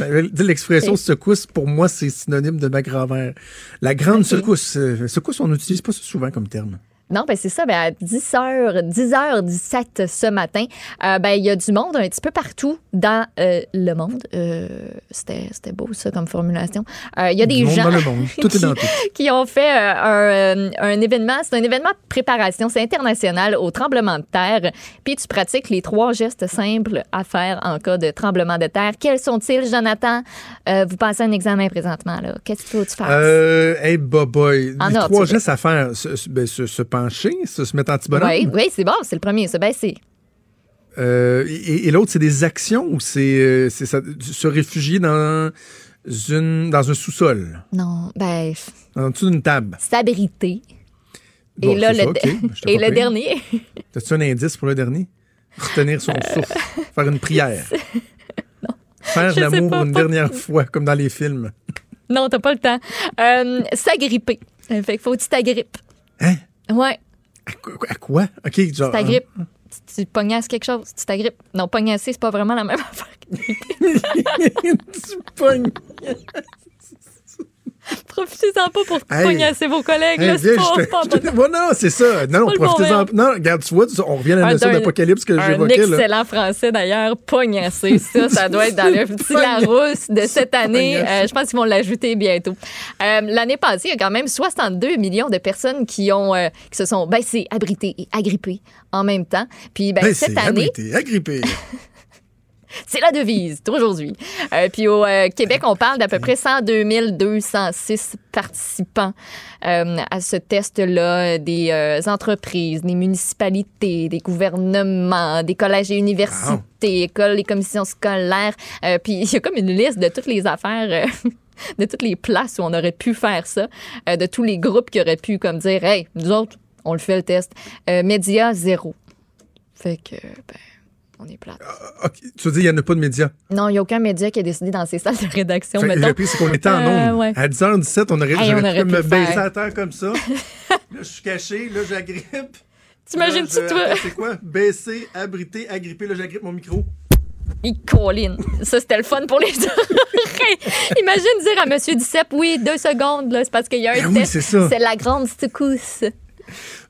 Euh, L'expression secousse, pour moi, c'est synonyme de ma grand-mère. La grande secousse. euh, secousse, on n'utilise pas ça souvent comme terme. Non, ben c'est ça. Ben à 10h, 10h17 ce matin, euh, ben il y a du monde un petit peu partout dans euh, le monde. Euh, C'était c'était beau ça comme formulation. Il y a Du des monde gens dans le monde. Tout est qui- dans tout. qui ont fait un, un événement. C'est un événement de préparation. C'est international au tremblement de terre. Puis tu pratiques les trois gestes simples à faire en cas de tremblement de terre. Quels sont-ils, Jonathan? Vous passez un examen présentement. là. Qu'est-ce qu'il faut que tu fasses? Hey, boy, En Les trois gestes à faire. Ben, pencher, se, se mettre anti-bonhomme. oui, oui, c'est bon. C'est le premier. Se baisser. Euh, et et l'autre, c'est des actions ou c'est euh, se réfugier dans une dans un sous-sol, Non, ben, en dessous d'une table. s'abriter. Bon, et là, le, ça. J'étais et le dernier, T'as-tu un indice pour le dernier? Retenir son souffle. Faire une prière. Faire je sais l'amour une pas- dernière fois, comme dans les films. non, t'as pas le temps. Euh, s'agripper. Euh, Fait qu'il faut que tu t'agrippes. Hein? Ouais, À quoi? à quoi? OK, genre... tu t'agrippes. Tu, tu pognasses quelque chose, tu t'agrippes. Non, pognasser, c'est pas vraiment la même affaire. tu pognes. Profitez-en pas pour Hey. pognasser vos collègues. Hey, là, c'est viens, pas, je te- pas je te- bon. Non, c'est ça. Non, non, profitez-en. Non, regarde, tu vois, on revient à la Un- notion d'apocalypse que Un j'évoquais. là. excellent français d'ailleurs, pognasser. Ça, ça doit être dans le petit Larousse de cette année. Euh, je pense qu'ils vont l'ajouter bientôt. Euh, L'année passée, il y a quand même 62 millions de personnes qui ont euh, qui se sont baissées, abritées et agrippées en même temps. Puis ben, Ben, cette année, abrité, agrippé. c'est la devise d'aujourd'hui. Euh, puis au euh, Québec, on parle d'à peu près 102 206 participants euh, à ce test-là, des entreprises, des municipalités, des gouvernements, des collèges et universités, écoles et commissions scolaires. Puis il y a comme une liste de toutes les affaires. de toutes les places où on aurait pu faire ça, de tous les groupes qui auraient pu comme dire hey nous autres on le fait le test média zéro fait que ben on est plate OK, Tu veux dire, il n'y en a pas de médias? non, il n'y a aucun média qui a décidé dans ses salles de rédaction, Fait. Le pire, c'est qu'on était en Euh, ouais. À 10h17, on aurait, Hey, on aurait pu me baisser à terre comme ça. là, je suis caché. Là, j'agrippe. T'imagines-tu, toi? C'est quoi? Baisser, abriter, agripper. Là, j'agrippe mon micro. Il colline. Ça, c'était le fun pour les oreilles. Imagine dire à Monsieur Duceppe, oui, deux secondes, là, c'est parce qu'il y a un Ben oui, test. c'est ça. C'est la grande secousse.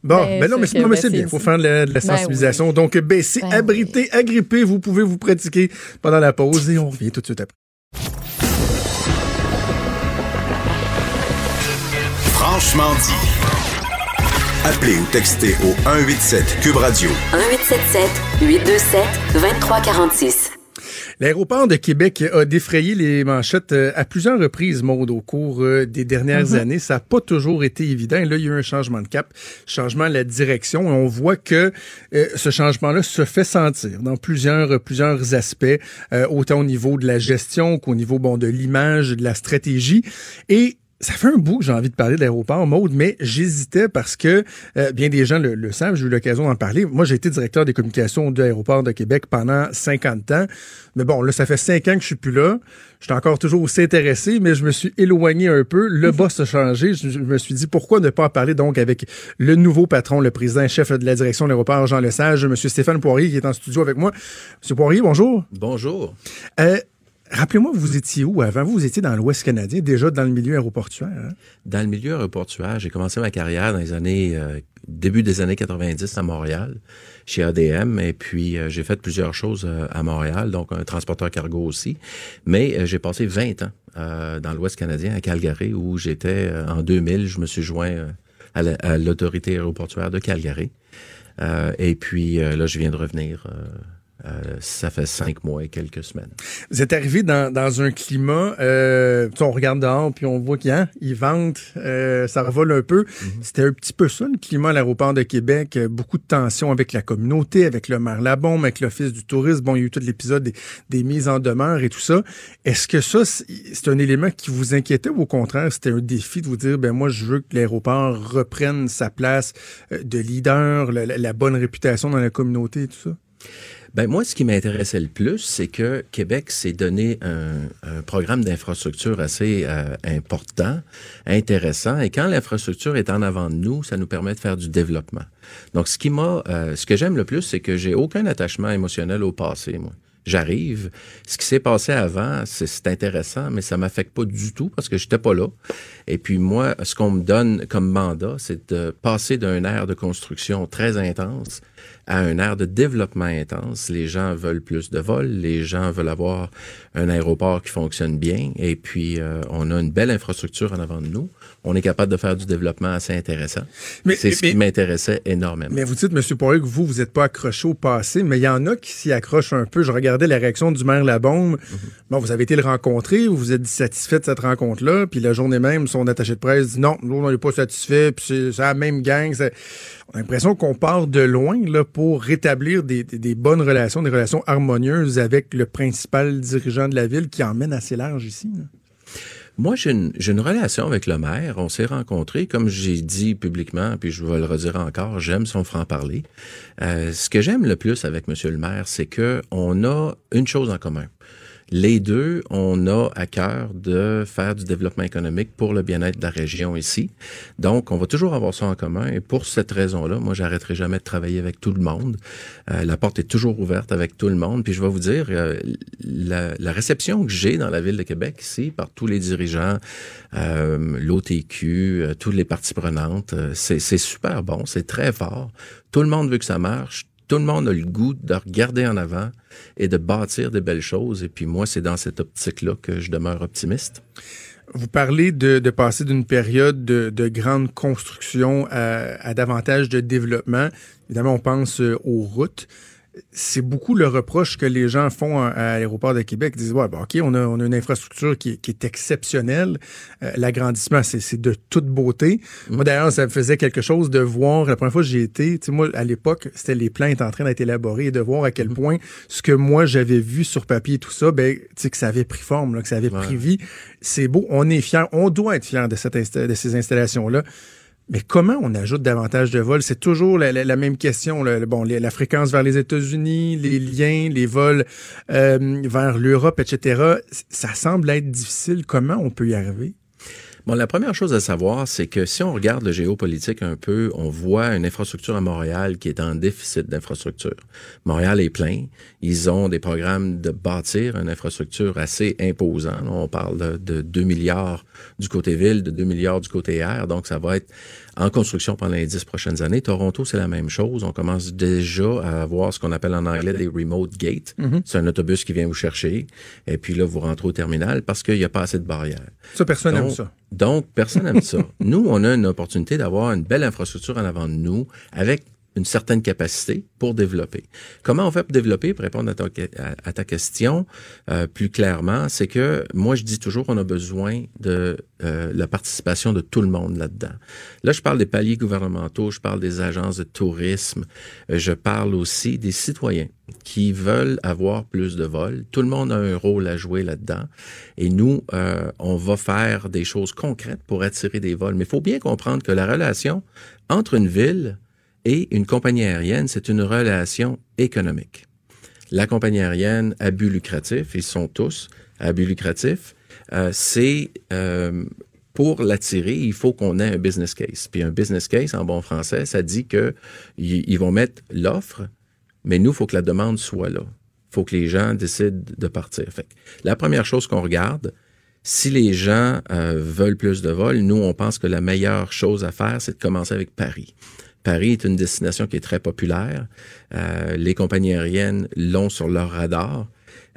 Bon, Ben, ben non, mais c'est ben, c'est bien. Il faut faire de la, de la Ben sensibilisation. Donc, baisser, Ben abriter, agripper. Vous pouvez vous pratiquer pendant la pause et on revient tout de suite après. Franchement dit. Appelez ou textez au 187 Cube Radio 1877 827 2346. L'aéroport de Québec a défrayé les manchettes euh, à plusieurs reprises, Maude, au cours euh, des dernières années. Ça n'a pas toujours été évident. Là, il y a eu un changement de cap, changement de la direction. Et on voit que euh, ce changement-là se fait sentir dans plusieurs, plusieurs aspects, euh, autant au niveau de la gestion qu'au niveau bon, de l'image, de la stratégie. Et ça fait un bout que j'ai envie de parler d'aéroport, Maude, mais j'hésitais parce que euh, bien des gens le, le savent, j'ai eu l'occasion d'en parler. Moi, j'ai été directeur des communications de l'aéroport de Québec pendant 50 ans. Mais bon, là, ça fait 5 ans que je suis plus là. Je suis encore toujours aussi intéressé, mais je me suis éloigné un peu. Le boss a changé. Je, je me suis dit, pourquoi ne pas en parler donc avec le nouveau patron, le président chef de la direction de l'aéroport, Jean Lesage, M. Stéphane Poirier, qui est en studio avec moi. M. Poirier, bonjour. Bonjour. Euh, Rappelez-moi, vous étiez où avant? Vous, étiez dans l'Ouest canadien, déjà dans le milieu aéroportuaire. hein? Dans le milieu aéroportuaire, j'ai commencé ma carrière dans les années euh, début des années 90 à Montréal, chez ADM, et puis euh, j'ai fait plusieurs choses euh, à Montréal, donc un transporteur cargo aussi. Mais euh, j'ai passé 20 ans euh, dans l'Ouest canadien, à Calgary, où j'étais en 2000, je me suis joint à la- à l'autorité aéroportuaire de Calgary. Et puis là, je viens de revenir. Euh, ça fait cinq mois et quelques semaines. Vous êtes arrivé dans, dans un climat, euh, on regarde dehors puis on voit qu'il y a, ils vendent, euh, ça revole un peu. C'était un petit peu ça le climat à l'aéroport de Québec, euh, beaucoup de tensions avec la communauté, avec le maire Labombe, avec l'office du tourisme. Bon, il y a eu tout l'épisode des, des mises en demeure et tout ça. Est-ce que ça, c'est un élément qui vous inquiétait ou au contraire, c'était un défi de vous dire, ben moi, je veux que l'aéroport reprenne sa place euh, de leader, la- la bonne réputation dans la communauté et tout ça? Ben moi, ce qui m'intéressait le plus, c'est que Québec s'est donné un, un programme d'infrastructure assez euh, important, intéressant, et quand l'infrastructure est en avant de nous, ça nous permet de faire du développement. Donc, ce qui m'a, euh, ce que j'aime le plus, c'est que j'ai aucun attachement émotionnel au passé, moi j'arrive. Ce qui s'est passé avant, c'est intéressant, mais ça m'affecte pas du tout parce que j'étais pas là. Et puis moi, ce qu'on me donne comme mandat, c'est de passer d'un air de construction très intense à un air de développement intense. Les gens veulent plus de vols, les gens veulent avoir un aéroport qui fonctionne bien, et puis euh, on a une belle infrastructure en avant de nous. On est capable de faire du développement assez intéressant. C'est ce qui m'intéressait énormément. Mais vous dites, M. Poirier, que vous, vous n'êtes pas accroché au passé, mais il y en a qui s'y accrochent un peu. Je regardais la réaction du maire Labombe. Mm Bon, vous avez été le rencontrer, vous êtes satisfait de cette rencontre-là, puis la journée même, son attaché de presse dit non, nous, on n'est pas satisfait, puis c'est la même gang. On a l'impression qu'on part de loin là, pour rétablir des, bonnes relations, des relations harmonieuses avec le principal dirigeant de la ville qui emmène assez large ici. Moi, j'ai une, une, relation avec le maire. On s'est rencontrés, comme j'ai dit publiquement, puis je vais le redire encore, j'aime son franc-parler. Euh, ce que j'aime le plus avec Monsieur le maire, c'est que on a une chose en commun. Les deux, on a à cœur de faire du développement économique pour le bien-être de la région ici. Donc, on va toujours avoir ça en commun. Et pour cette raison-là, moi, j'arrêterai jamais de travailler avec tout le monde. Euh, la porte est toujours ouverte avec tout le monde. Puis je vais vous dire, euh, la, la, réception que j'ai dans la ville de Québec ici, par tous les dirigeants, euh, l'OTQ, euh, toutes les parties prenantes, c'est super bon, c'est très fort. Tout le monde veut que ça marche tout le monde a le goût de regarder en avant et de bâtir des belles choses. Et puis moi, c'est dans cette optique-là que je demeure optimiste. Vous parlez de, passer d'une période de, grande construction à, davantage de développement. Évidemment, on pense euh, aux routes c'est beaucoup le reproche que les gens font à, l'aéroport de Québec. Ils disent, ouais, OK, on a, une infrastructure qui, est exceptionnelle. Euh, l'agrandissement, c'est de toute beauté. Mm. Moi, d'ailleurs, ça me faisait quelque chose de voir, la première fois que j'y étais, tu sais, moi, à l'époque, c'était les plans étaient en train d'être élaborés et de voir à quel mm. point ce que moi, j'avais vu sur papier et tout ça, ben, tu sais, que ça avait pris forme, là, que ça avait pris vie. C'est beau. On est fiers. On doit être fiers de, cette de ces installations-là. Mais comment on ajoute davantage de vols? C'est toujours la, même question. Bon, la fréquence vers les États-Unis, les liens, les vols euh, vers l'Europe, etc. Ça semble être difficile. Comment on peut y arriver? Bon, la première chose à savoir, c'est que si on regarde le géopolitique un peu, on voit une infrastructure à Montréal qui est en déficit d'infrastructure. Montréal est plein. Ils ont des programmes de bâtir une infrastructure assez imposant. On parle de 2 milliards du côté ville, de 2 milliards du côté air. Donc, ça va être en construction pendant les dix prochaines années. Toronto, c'est la même chose. On commence déjà à avoir ce qu'on appelle en anglais des remote gates. Mm-hmm. C'est un autobus qui vient vous chercher. Et puis là, vous rentrez au terminal parce qu'il n'y a pas assez de barrières. Ça, personne n'aime ça. Donc, personne n'aime ça. Nous, on a une opportunité d'avoir une belle infrastructure en avant de nous avec une certaine capacité pour développer. Comment on fait pour développer, pour répondre à ta, question euh, plus clairement, c'est que moi, je dis toujours qu'on a besoin de euh, la participation de tout le monde là-dedans. Là, je parle des paliers gouvernementaux, je parle des agences de tourisme, euh, je parle aussi des citoyens qui veulent avoir plus de vols. Tout le monde a un rôle à jouer là-dedans. Et nous, on va faire des choses concrètes pour attirer des vols. Mais il faut bien comprendre que la relation entre une ville et une compagnie aérienne, c'est une relation économique. La compagnie aérienne à but lucratif, ils sont tous à but lucratif, euh, c'est euh, pour l'attirer, il faut qu'on ait un business case. Puis un business case, en bon français, ça dit que ils vont mettre l'offre, mais nous, il faut que la demande soit là. Il faut que les gens décident de partir. La première chose qu'on regarde, si les gens euh, veulent plus de vols, nous, on pense que la meilleure chose à faire, c'est de commencer avec Paris. Paris est une destination qui est très populaire. Euh, les compagnies aériennes l'ont sur leur radar.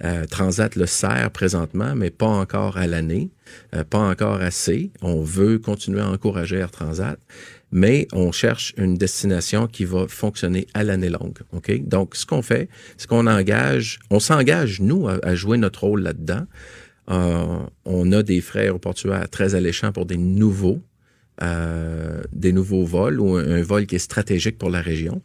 Euh, Transat le sert présentement, mais pas encore à l'année, euh, pas encore assez. On veut continuer à encourager Air Transat, mais on cherche une destination qui va fonctionner à l'année longue. Donc, ce qu'on fait, c'est qu'on engage, on s'engage nous à, jouer notre rôle là-dedans. on a des frais aéroportuaires très alléchants pour des nouveaux euh, des nouveaux vols ou un, vol qui est stratégique pour la région.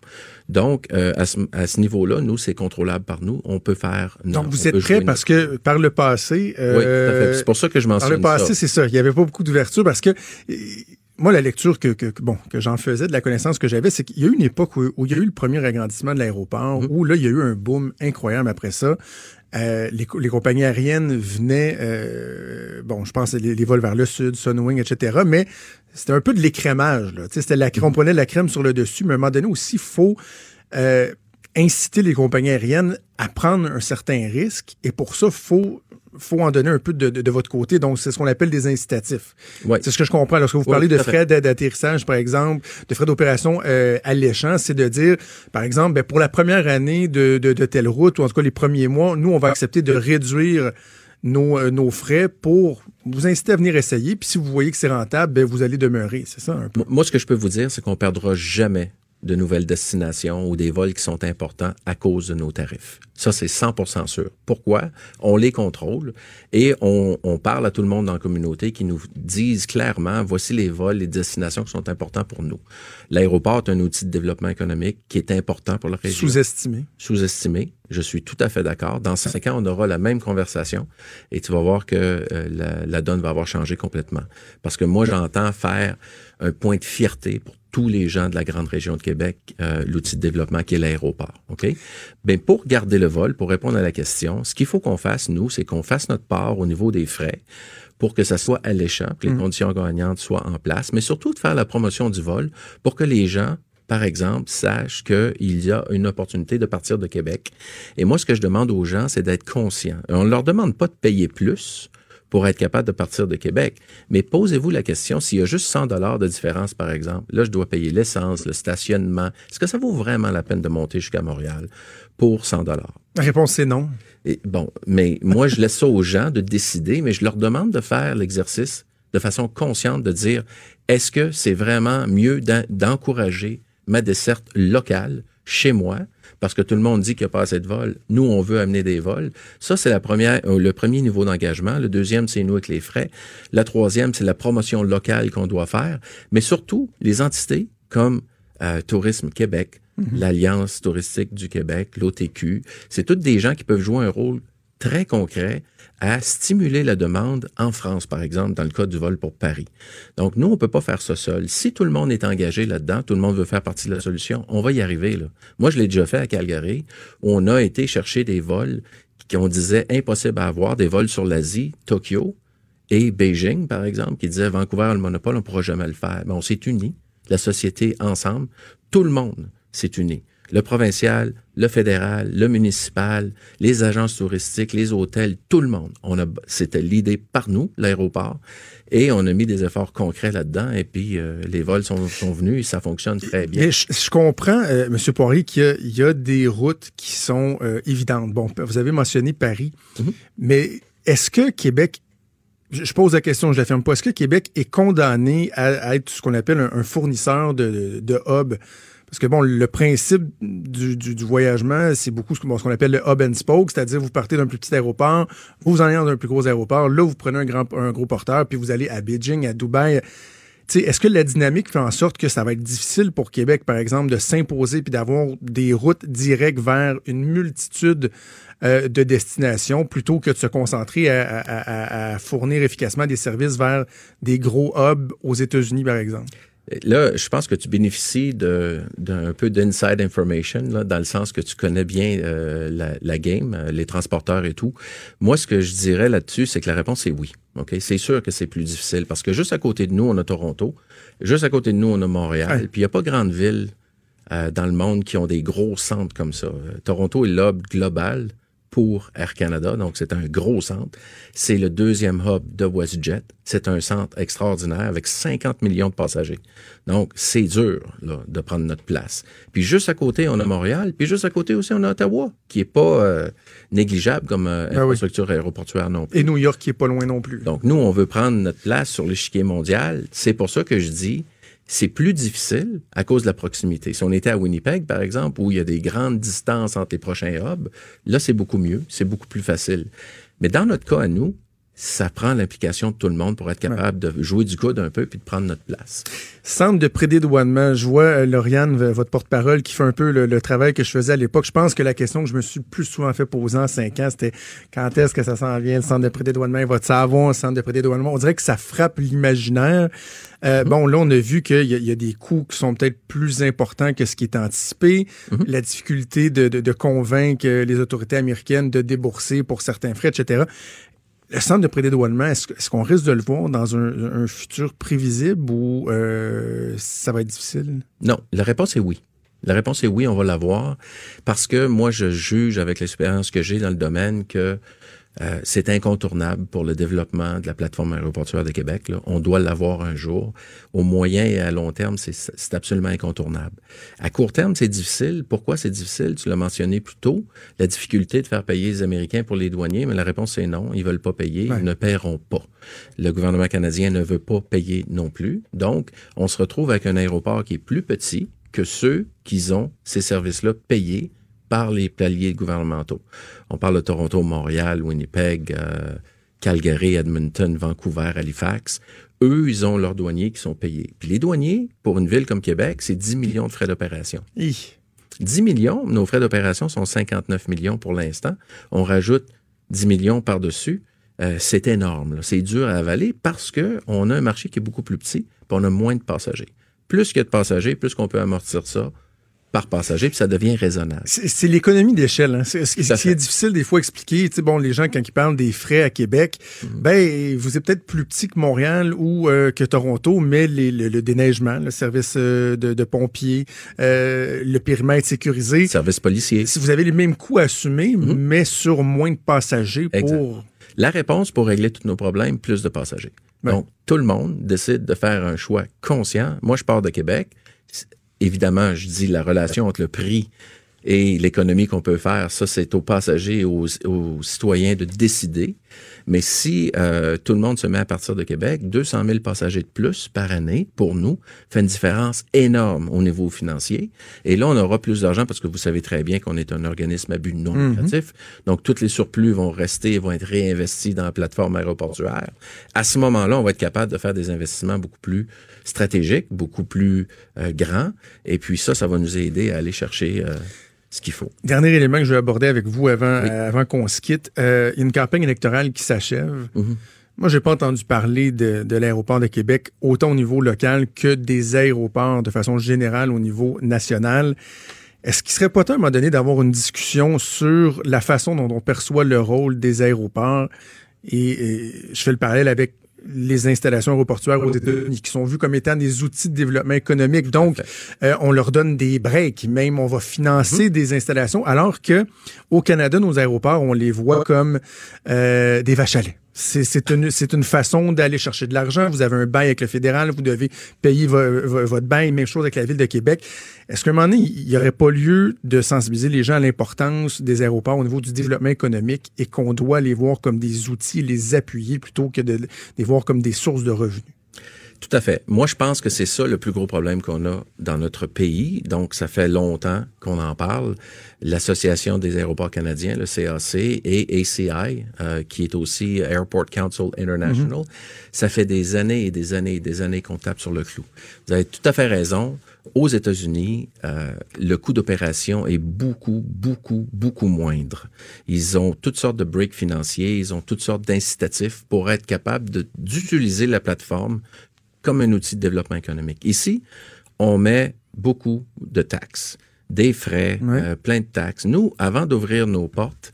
Donc, euh, à ce, à ce niveau-là, nous, c'est contrôlable par nous. On peut faire. Donc, vous êtes prêt parce que par le passé. Euh, oui, C'est pour ça que je mentionne ça. Par le passé, c'est ça. Il n'y avait pas beaucoup d'ouverture parce que moi, la lecture que, que, bon, que j'en faisais, de la connaissance que j'avais, c'est qu'il y a eu une époque où, où, il y a eu le premier agrandissement de l'aéroport, Mhm. où là, il y a eu un boom incroyable après ça. Euh, les, co- les compagnies aériennes venaient, euh, bon, je pense les, les vols vers le sud, Sunwing, etc. Mais c'était un peu de l'écrémage. Là. C'était la, crème- on prenait la crème sur le dessus, mais à un moment donné aussi, il faut euh, inciter les compagnies aériennes à prendre un certain risque. Et pour ça, il faut, faut en donner un peu de, de, de votre côté. Donc, c'est ce qu'on appelle des incitatifs. C'est ce que je comprends. Lorsque vous parlez de frais d'a- d'atterrissage, par exemple, de frais d'opération euh, alléchants, c'est de dire, par exemple, ben, pour la première année de, de, de telle route, ou en tout cas les premiers mois, nous, on va accepter de réduire nos, euh, nos frais pour vous inciter à venir essayer. Puis si vous voyez que c'est rentable, ben, vous allez demeurer. C'est ça un peu. Moi, ce que je peux vous dire, c'est qu'on perdra jamais de nouvelles destinations ou des vols qui sont importants à cause de nos tarifs. Ça, c'est 100 sûr. Pourquoi? On les contrôle et on, on parle à tout le monde dans la communauté qui nous disent clairement, voici les vols, les destinations qui sont importants pour nous. L'aéroport est un outil de développement économique qui est important pour la région Sous-estimé. sous-estimé. Je suis tout à fait d'accord. Dans cinq ans, on aura la même conversation et tu vas voir que euh, la, la donne va avoir changé complètement. Parce que moi, j'entends faire un point de fierté pour tous les gens de la grande région de Québec, euh, l'outil de développement qui est l'aéroport. OK? Ben, pour garder le vol, pour répondre à la question, ce qu'il faut qu'on fasse, nous, c'est qu'on fasse notre part au niveau des frais pour que ça soit alléchant, que les conditions gagnantes soient en place, mais surtout de faire la promotion du vol pour que les gens par exemple, sachent qu'il y a une opportunité de partir de Québec. Et moi, ce que je demande aux gens, c'est d'être conscients. On ne leur demande pas de payer plus pour être capable de partir de Québec. Mais posez-vous la question, s'il y a juste 100 dollars de différence, par exemple, là, je dois payer l'essence, le stationnement. Est-ce que ça vaut vraiment la peine de monter jusqu'à Montréal pour 100 dollars? La réponse, c'est non. Et bon, mais moi, je laisse ça aux gens de décider, mais je leur demande de faire l'exercice de façon consciente de dire, est-ce que c'est vraiment mieux d'en- d'encourager ma desserte locale chez moi, parce que tout le monde dit qu'il n'y a pas assez de vols. Nous, on veut amener des vols. Ça, c'est la première, euh, le premier niveau d'engagement. Le deuxième, c'est nous avec les frais. La troisième, c'est la promotion locale qu'on doit faire. Mais surtout, les entités comme euh, Tourisme Québec, l'Alliance touristique du Québec, l'OTQ, c'est toutes des gens qui peuvent jouer un rôle très concret à stimuler la demande en France, par exemple, dans le cas du vol pour Paris. Donc, nous, on peut pas faire ça seul. Si tout le monde est engagé là-dedans, tout le monde veut faire partie de la solution, on va y arriver. Là. Moi, je l'ai déjà fait à Calgary, où on a été chercher des vols qu'on disait impossible à avoir, des vols sur l'Asie, Tokyo et Beijing, par exemple, qui disaient Vancouver le monopole, on ne pourra jamais le faire. Mais on s'est unis, la société ensemble, tout le monde s'est uni. Le provincial, le fédéral, le municipal, les agences touristiques, les hôtels, tout le monde. On a, c'était l'idée par nous, l'aéroport, et on a mis des efforts concrets là-dedans. Et puis euh, les vols sont, sont venus et ça fonctionne très bien. Mais je, je comprends, euh, M. Poirier, qu'il y a- il y, a des routes qui sont euh, évidentes. Bon, vous avez mentionné Paris, Mhm. mais est-ce que Québec, je pose la question, je l'affirme pas, est-ce que Québec est condamné à, à être ce qu'on appelle un, un fournisseur de, de, de hub? Parce que bon, le principe du, du, du voyagement, c'est beaucoup ce qu'on appelle le hub and spoke, c'est-à-dire vous partez d'un plus petit aéroport, vous allez dans un plus gros aéroport, là vous prenez un grand un gros porteur, puis vous allez à Beijing, à Dubaï. Est-ce que la dynamique fait en sorte que ça va être difficile pour Québec, par exemple, de s'imposer puis d'avoir des routes directes vers une multitude euh, de destinations plutôt que de se concentrer à- à- à fournir efficacement des services vers des gros hubs aux États-Unis, par exemple? Là, je pense que tu bénéficies d'un peu d'inside information, là, dans le sens que tu connais bien euh, la, la game, euh, les transporteurs et tout. Moi, ce que je dirais là-dessus, c'est que la réponse est oui. Ok, C'est sûr que c'est plus difficile parce que juste à côté de nous, on a Toronto. Juste à côté de nous, on a Montréal. Ouais. Puis il n'y a pas grande ville euh, dans le monde qui ont des gros centres comme ça. Euh, Toronto est l'hub global pour Air Canada, donc c'est un gros centre. C'est le deuxième hub de WestJet. C'est un centre extraordinaire avec 50 millions de passagers. Donc, c'est dur là, de prendre notre place. Puis juste à côté, on a Montréal, puis juste à côté aussi, on a Ottawa, qui est pas euh, négligeable comme euh, Ah oui. infrastructure aéroportuaire non plus. Et New York qui est pas loin non plus. Donc, nous, on veut prendre notre place sur l'échiquier mondial. C'est pour ça que je dis, c'est plus difficile à cause de la proximité. Si on était à Winnipeg, par exemple, où il y a des grandes distances entre les prochains hubs, là, c'est beaucoup mieux, c'est beaucoup plus facile. Mais dans notre cas à nous, ça prend l'implication de tout le monde pour être capable de jouer du coude un peu puis de prendre notre place. Centre de prédédouanement, je vois euh, Lauriane, votre porte-parole, qui fait un peu le, le travail que je faisais à l'époque. Je pense que la question que je me suis plus souvent fait poser en cinq ans, c'était quand est-ce que ça s'en vient, le centre de prédédouanement, il va le centre de prédédouanement? On dirait que ça frappe l'imaginaire. Euh, Bon, là, on a vu qu'il y, y a des coûts qui sont peut-être plus importants que ce qui est anticipé. La difficulté de, de- de convaincre euh, les autorités américaines de débourser pour certains frais, etc. Le centre de prédédouanement, est-ce, qu'on risque de le voir dans un, un futur prévisible ou euh, ça va être difficile? Non, la réponse est oui. La réponse est oui, on va l'avoir parce que moi, je juge avec l'expérience que j'ai dans le domaine que euh, c'est incontournable pour le développement de la plateforme aéroportuaire de Québec. là. On doit l'avoir un jour. Au moyen et à long terme, c'est- absolument incontournable. À court terme, c'est difficile. Pourquoi c'est difficile? Tu l'as mentionné plus tôt. La difficulté de faire payer les Américains pour les douaniers, mais la réponse est non. Ils veulent pas payer. Ouais. Ils ne paieront pas. Le gouvernement canadien ne veut pas payer non plus. Donc, on se retrouve avec un aéroport qui est plus petit que ceux qui ont ces services-là payés par les paliers gouvernementaux. On parle de Toronto, Montréal, Winnipeg, euh, Calgary, Edmonton, Vancouver, Halifax. Eux, ils ont leurs douaniers qui sont payés. Puis les douaniers, pour une ville comme Québec, c'est 10 millions de frais d'opération. Hi. 10 millions, nos frais d'opération sont 59 millions pour l'instant. On rajoute 10 millions par-dessus. Euh, c'est énorme. C'est dur à avaler parce que on a un marché qui est beaucoup plus petit, puis on a moins de passagers. Plus qu'il y a de passagers, plus qu'on peut amortir ça par passager, puis ça devient raisonnable. C'est, l'économie d'échelle. Hein. C'est, ce qui est difficile des fois à expliquer. Tu sais, bon, les gens, quand ils parlent des frais à Québec, Mhm. ben, vous êtes peut-être plus petit que Montréal ou euh, que Toronto, mais les- le, le déneigement, le service euh, de, de pompiers, euh, le périmètre sécurisé, Service policier. si vous avez les mêmes coûts à assumer, Mhm. mais sur moins de passagers Exact. pour... La réponse pour régler tous nos problèmes, plus de passagers. Ouais. Donc, tout le monde décide de faire un choix conscient. Moi, je pars de Québec. Évidemment, je dis la relation entre le prix et l'économie qu'on peut faire, ça, c'est aux passagers et aux, aux citoyens de décider. Mais si euh, tout le monde se met à partir de Québec, 200 000 passagers de plus par année, pour nous, fait une différence énorme au niveau financier. Et là, on aura plus d'argent parce que vous savez très bien qu'on est un organisme à but non lucratif. Donc, tous les surplus vont rester et vont être réinvestis dans la plateforme aéroportuaire. À ce moment-là, on va être capable de faire des investissements beaucoup plus stratégiques, beaucoup plus euh, grands. Et puis ça, ça va nous aider à aller chercher euh, ce qu'il faut. Dernier élément que je vais aborder avec vous avant, Oui. euh, avant qu'on se quitte. Euh, il y a une campagne électorale qui s'achève. Mhm. Moi, j'ai pas entendu parler de, de l'aéroport de Québec autant au niveau local que des aéroports de façon générale au niveau national. Est-ce qu'il serait pas temps à un moment donné d'avoir une discussion sur la façon dont on perçoit le rôle des aéroports? Et, et je fais le parallèle avec les installations aéroportuaires aux États-Unis, qui sont vues comme étant des outils de développement économique. Donc, euh, on leur donne des breaks, même on va financer des installations, alors que au Canada, nos aéroports, on les voit comme euh, des vaches à lait. C'est une, une façon d'aller chercher de l'argent. Vous avez un bail avec le fédéral, vous devez payer vo- vo- votre bail. Même chose avec la ville de Québec. Est-ce qu'à un moment donné, il n'y aurait pas lieu de sensibiliser les gens à l'importance des aéroports au niveau du développement économique et qu'on doit les voir comme des outils, les appuyer plutôt que de les voir comme des sources de revenus? Tout à fait. Moi, je pense que c'est ça le plus gros problème qu'on a dans notre pays. Donc, ça fait longtemps qu'on en parle. L'Association des aéroports canadiens, le CAC, et ACI, euh, qui est aussi Airport Council International, ça fait des années et des années et des années qu'on tape sur le clou. Vous avez tout à fait raison. Aux États-Unis, euh, le coût d'opération est beaucoup, beaucoup, beaucoup moindre. Ils ont toutes sortes de breaks financiers, ils ont toutes sortes d'incitatifs pour être capables d'utiliser la plateforme comme un outil de développement économique. Ici, on met beaucoup de taxes, des frais, euh, plein de taxes. Nous, avant d'ouvrir nos portes,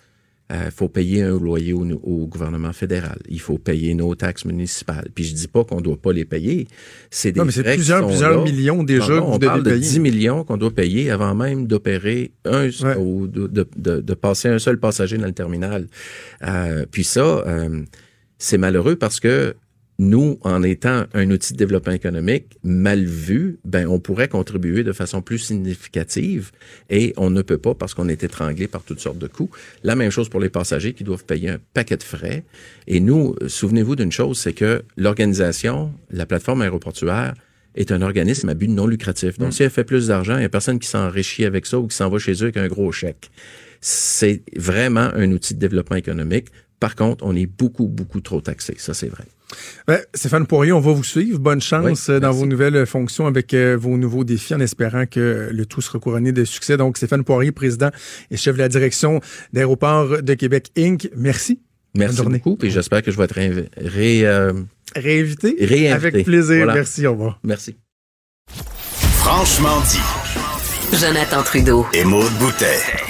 il faut payer un loyer au, au gouvernement fédéral. Il faut payer nos taxes municipales. Puis je dis pas qu'on doit pas les payer. C'est des Non, mais c'est plusieurs, sont plusieurs là. millions déjà Non, non, on parle de payer. 10 millions qu'on doit payer avant même d'opérer un Ouais. ou de, de, de- de passer un seul passager dans le terminal. Euh, puis ça, euh, c'est malheureux parce que nous, en étant un outil de développement économique mal vu, ben on pourrait contribuer de façon plus significative et on ne peut pas parce qu'on est étranglé par toutes sortes de coûts. La même chose pour les passagers qui doivent payer un paquet de frais. Et nous, souvenez-vous d'une chose, c'est que l'organisation, la plateforme aéroportuaire, est un organisme à but non lucratif. Donc, si elle fait plus d'argent, il n'y a personne qui s'enrichit avec ça ou qui s'en va chez eux avec un gros chèque. C'est vraiment un outil de développement économique Par contre, on est beaucoup, beaucoup trop taxé. Ça, c'est vrai. Ben, Stéphane Poirier, on va vous suivre. Bonne chance Oui, euh, dans vos nouvelles fonctions avec euh, vos nouveaux défis en espérant que le tout sera couronné de succès. Donc, Stéphane Poirier, président et chef de la direction d'Aéroports de Québec Inc. Merci. Merci beaucoup. Puis j'espère que je vais être réinvi- ré, euh, Réinvité? Réinvité. Avec plaisir. Voilà. Merci. Au revoir. merci. Franchement dit. Jonathan Trudeau. Et Maude Boutet.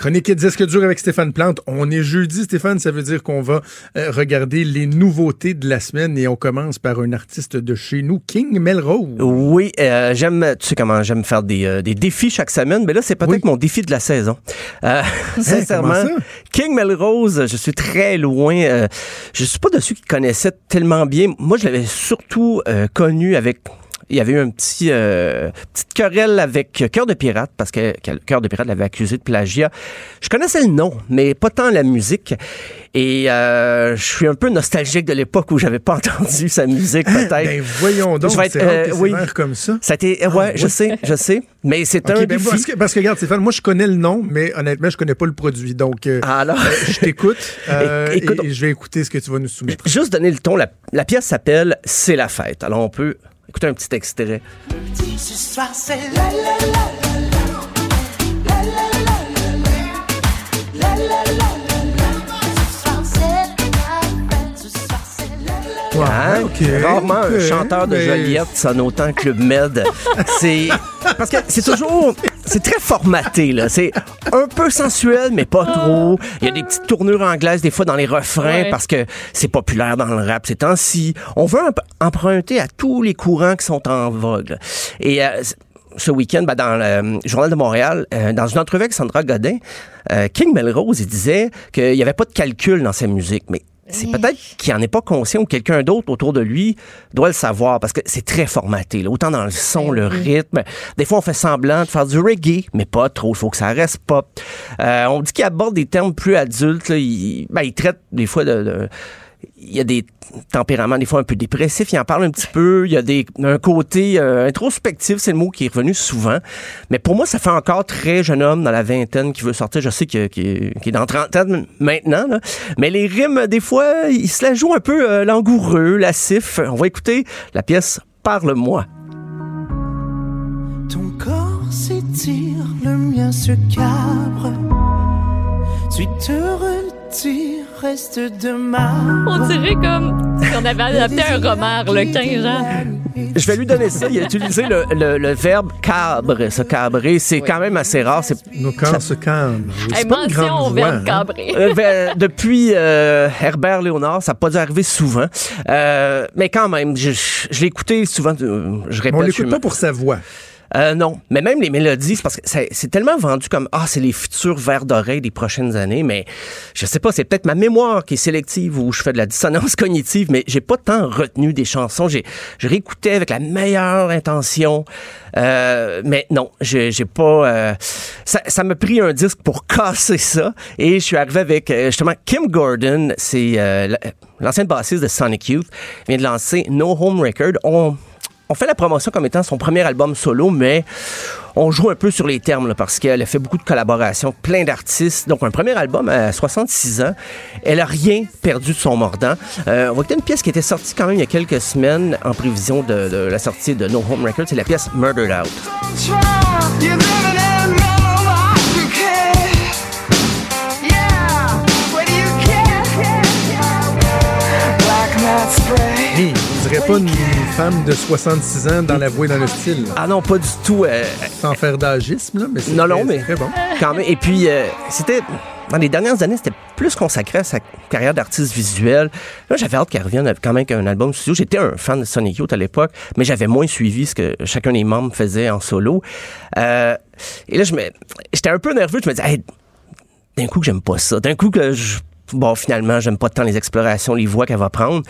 Chronique disque dur avec Stéphane Plante? On est jeudi, Stéphane. Ça veut dire qu'on va euh, regarder les nouveautés de la semaine et on commence par un artiste de chez nous, King Melrose. Oui, euh, j'aime, tu sais comment j'aime faire des, euh, des défis chaque semaine, mais là, c'est peut-être Oui. mon défi de la saison. Euh, sincèrement, comment ça? King Melrose, je suis très loin. euh, je suis pas de ceux qui connaissaient tellement bien. Moi, je l'avais surtout euh, connu avec il y avait eu un petit euh, petite querelle avec Cœur de pirate parce que Cœur de pirate l'avait accusé de plagiat. Je connaissais le nom, mais pas tant la musique. Et euh, je suis un peu nostalgique de l'époque où j'avais pas entendu sa musique peut-être. Ben voyons donc, c'est euh, oui. comme ça. Ça a été, ouais, je sais, je sais, mais c'est un ben, défi. parce, que, parce que, regarde, Stéphane, moi, je connais le nom, mais honnêtement, je connais pas le produit. Donc, euh, Ah, alors, je t'écoute et, et je vais écouter ce que tu vas nous soumettre. juste donner le ton, la, la pièce s'appelle C'est la fête. Alors on peut écouter un petit extrait. Ce soir la la la Hein? ok, Rarement un chanteur de mais- Joliette sonne autant Club Med. c'est parce que c'est toujours c'est très formaté là. C'est un peu sensuel mais pas trop. Il y a des petites tournures anglaises des fois dans les refrains Ouais. parce que c'est populaire dans le rap ces temps-ci. On veut emp- emprunter à tous les courants qui sont en vogue. là. Et euh, ce week-end, ben, dans le Journal de Montréal, euh, dans une entrevue avec Sandra Godin, euh, King Melrose, il disait qu'il n'y avait pas de calcul dans sa musique. Mais c'est peut-être qu'il n'en est pas conscient ou quelqu'un d'autre autour de lui doit le savoir parce que c'est très formaté. là. Autant dans le son, le rythme. Des fois, on fait semblant de faire du reggae, mais pas trop. Il faut que ça reste pop. Euh, on dit qu'il aborde des termes plus adultes. là. Il, ben, il traite des fois de- de il y a des tempéraments des fois un peu dépressifs, il en parle un petit peu, il y a des, un côté euh, introspectif, c'est le mot qui est revenu souvent. Mais pour moi, ça fait encore très jeune homme dans la vingtaine qui veut sortir. Je sais qu'il est, dans trentaine maintenant, là. mais les rimes, des fois, il se la joue un peu euh, langoureux, lassif. On va écouter la pièce Parle-moi. Ton corps s'étire, le mien se cabre. Tu te retires, reste de marbre. On dirait comme si on avait adapté un romard, le 15 ans. Je vais lui donner ça. Il a utilisé le, le- le verbe cabre, se cabrer. C'est quand même assez rare. C'est Nos cœurs se calment. Oui, Hey, c'est pas une mention grande au voix, verbe hein. cabré. Euh, ben, depuis euh, Herbert Léonard, ça n'a pas dû arriver souvent. Euh, mais quand même, je, je- je l'ai écouté souvent. je répète. on l'écoute pas pour sa voix. Euh, non, mais même les mélodies, c'est parce que c'est tellement vendu comme ah c'est les futurs vers d'oreille des prochaines années, mais je sais pas, c'est peut-être ma mémoire qui est sélective ou je fais de la dissonance cognitive, mais j'ai pas tant retenu des chansons. J'ai je réécoutais avec la meilleure intention, euh, mais non, j'ai pas. euh, ça m'a pris un disque pour casser ça et je suis arrivé avec euh, justement Kim Gordon, c'est la- l'ancienne bassiste de Sonic Youth, vient de lancer No Home Record. On fait la promotion comme étant son premier album solo, mais on joue un peu sur les termes là, parce qu'elle a fait beaucoup de collaborations, plein d'artistes. Donc, un premier album à 66 ans. Elle a rien perdu de son mordant. Euh, on va écouter une pièce qui était sortie quand même il y a quelques semaines en prévision de, de la sortie de No Home Record. C'est la pièce Murdered Out. Pas une femme de 66 ans dans la voix et dans le style. là. Ah non, pas du tout. euh, Sans faire d'agisme, là, mais c'est Non, non, mais- très bon. quand même. Et puis, euh, c'était. Dans les dernières années, c'était plus consacré à sa carrière d'artiste visuel. Là, j'avais hâte qu'elle revienne avec quand même un album studio. J'étais un fan de Sonic Youth à l'époque, mais j'avais moins suivi ce que chacun des membres faisait en solo. Euh, et là, je me, j'étais un peu nerveux. Je me disais, Hey, d'un coup que j'aime pas ça. D'un coup que je, bon, finalement, j'aime pas tant les explorations, les voix qu'elle va prendre.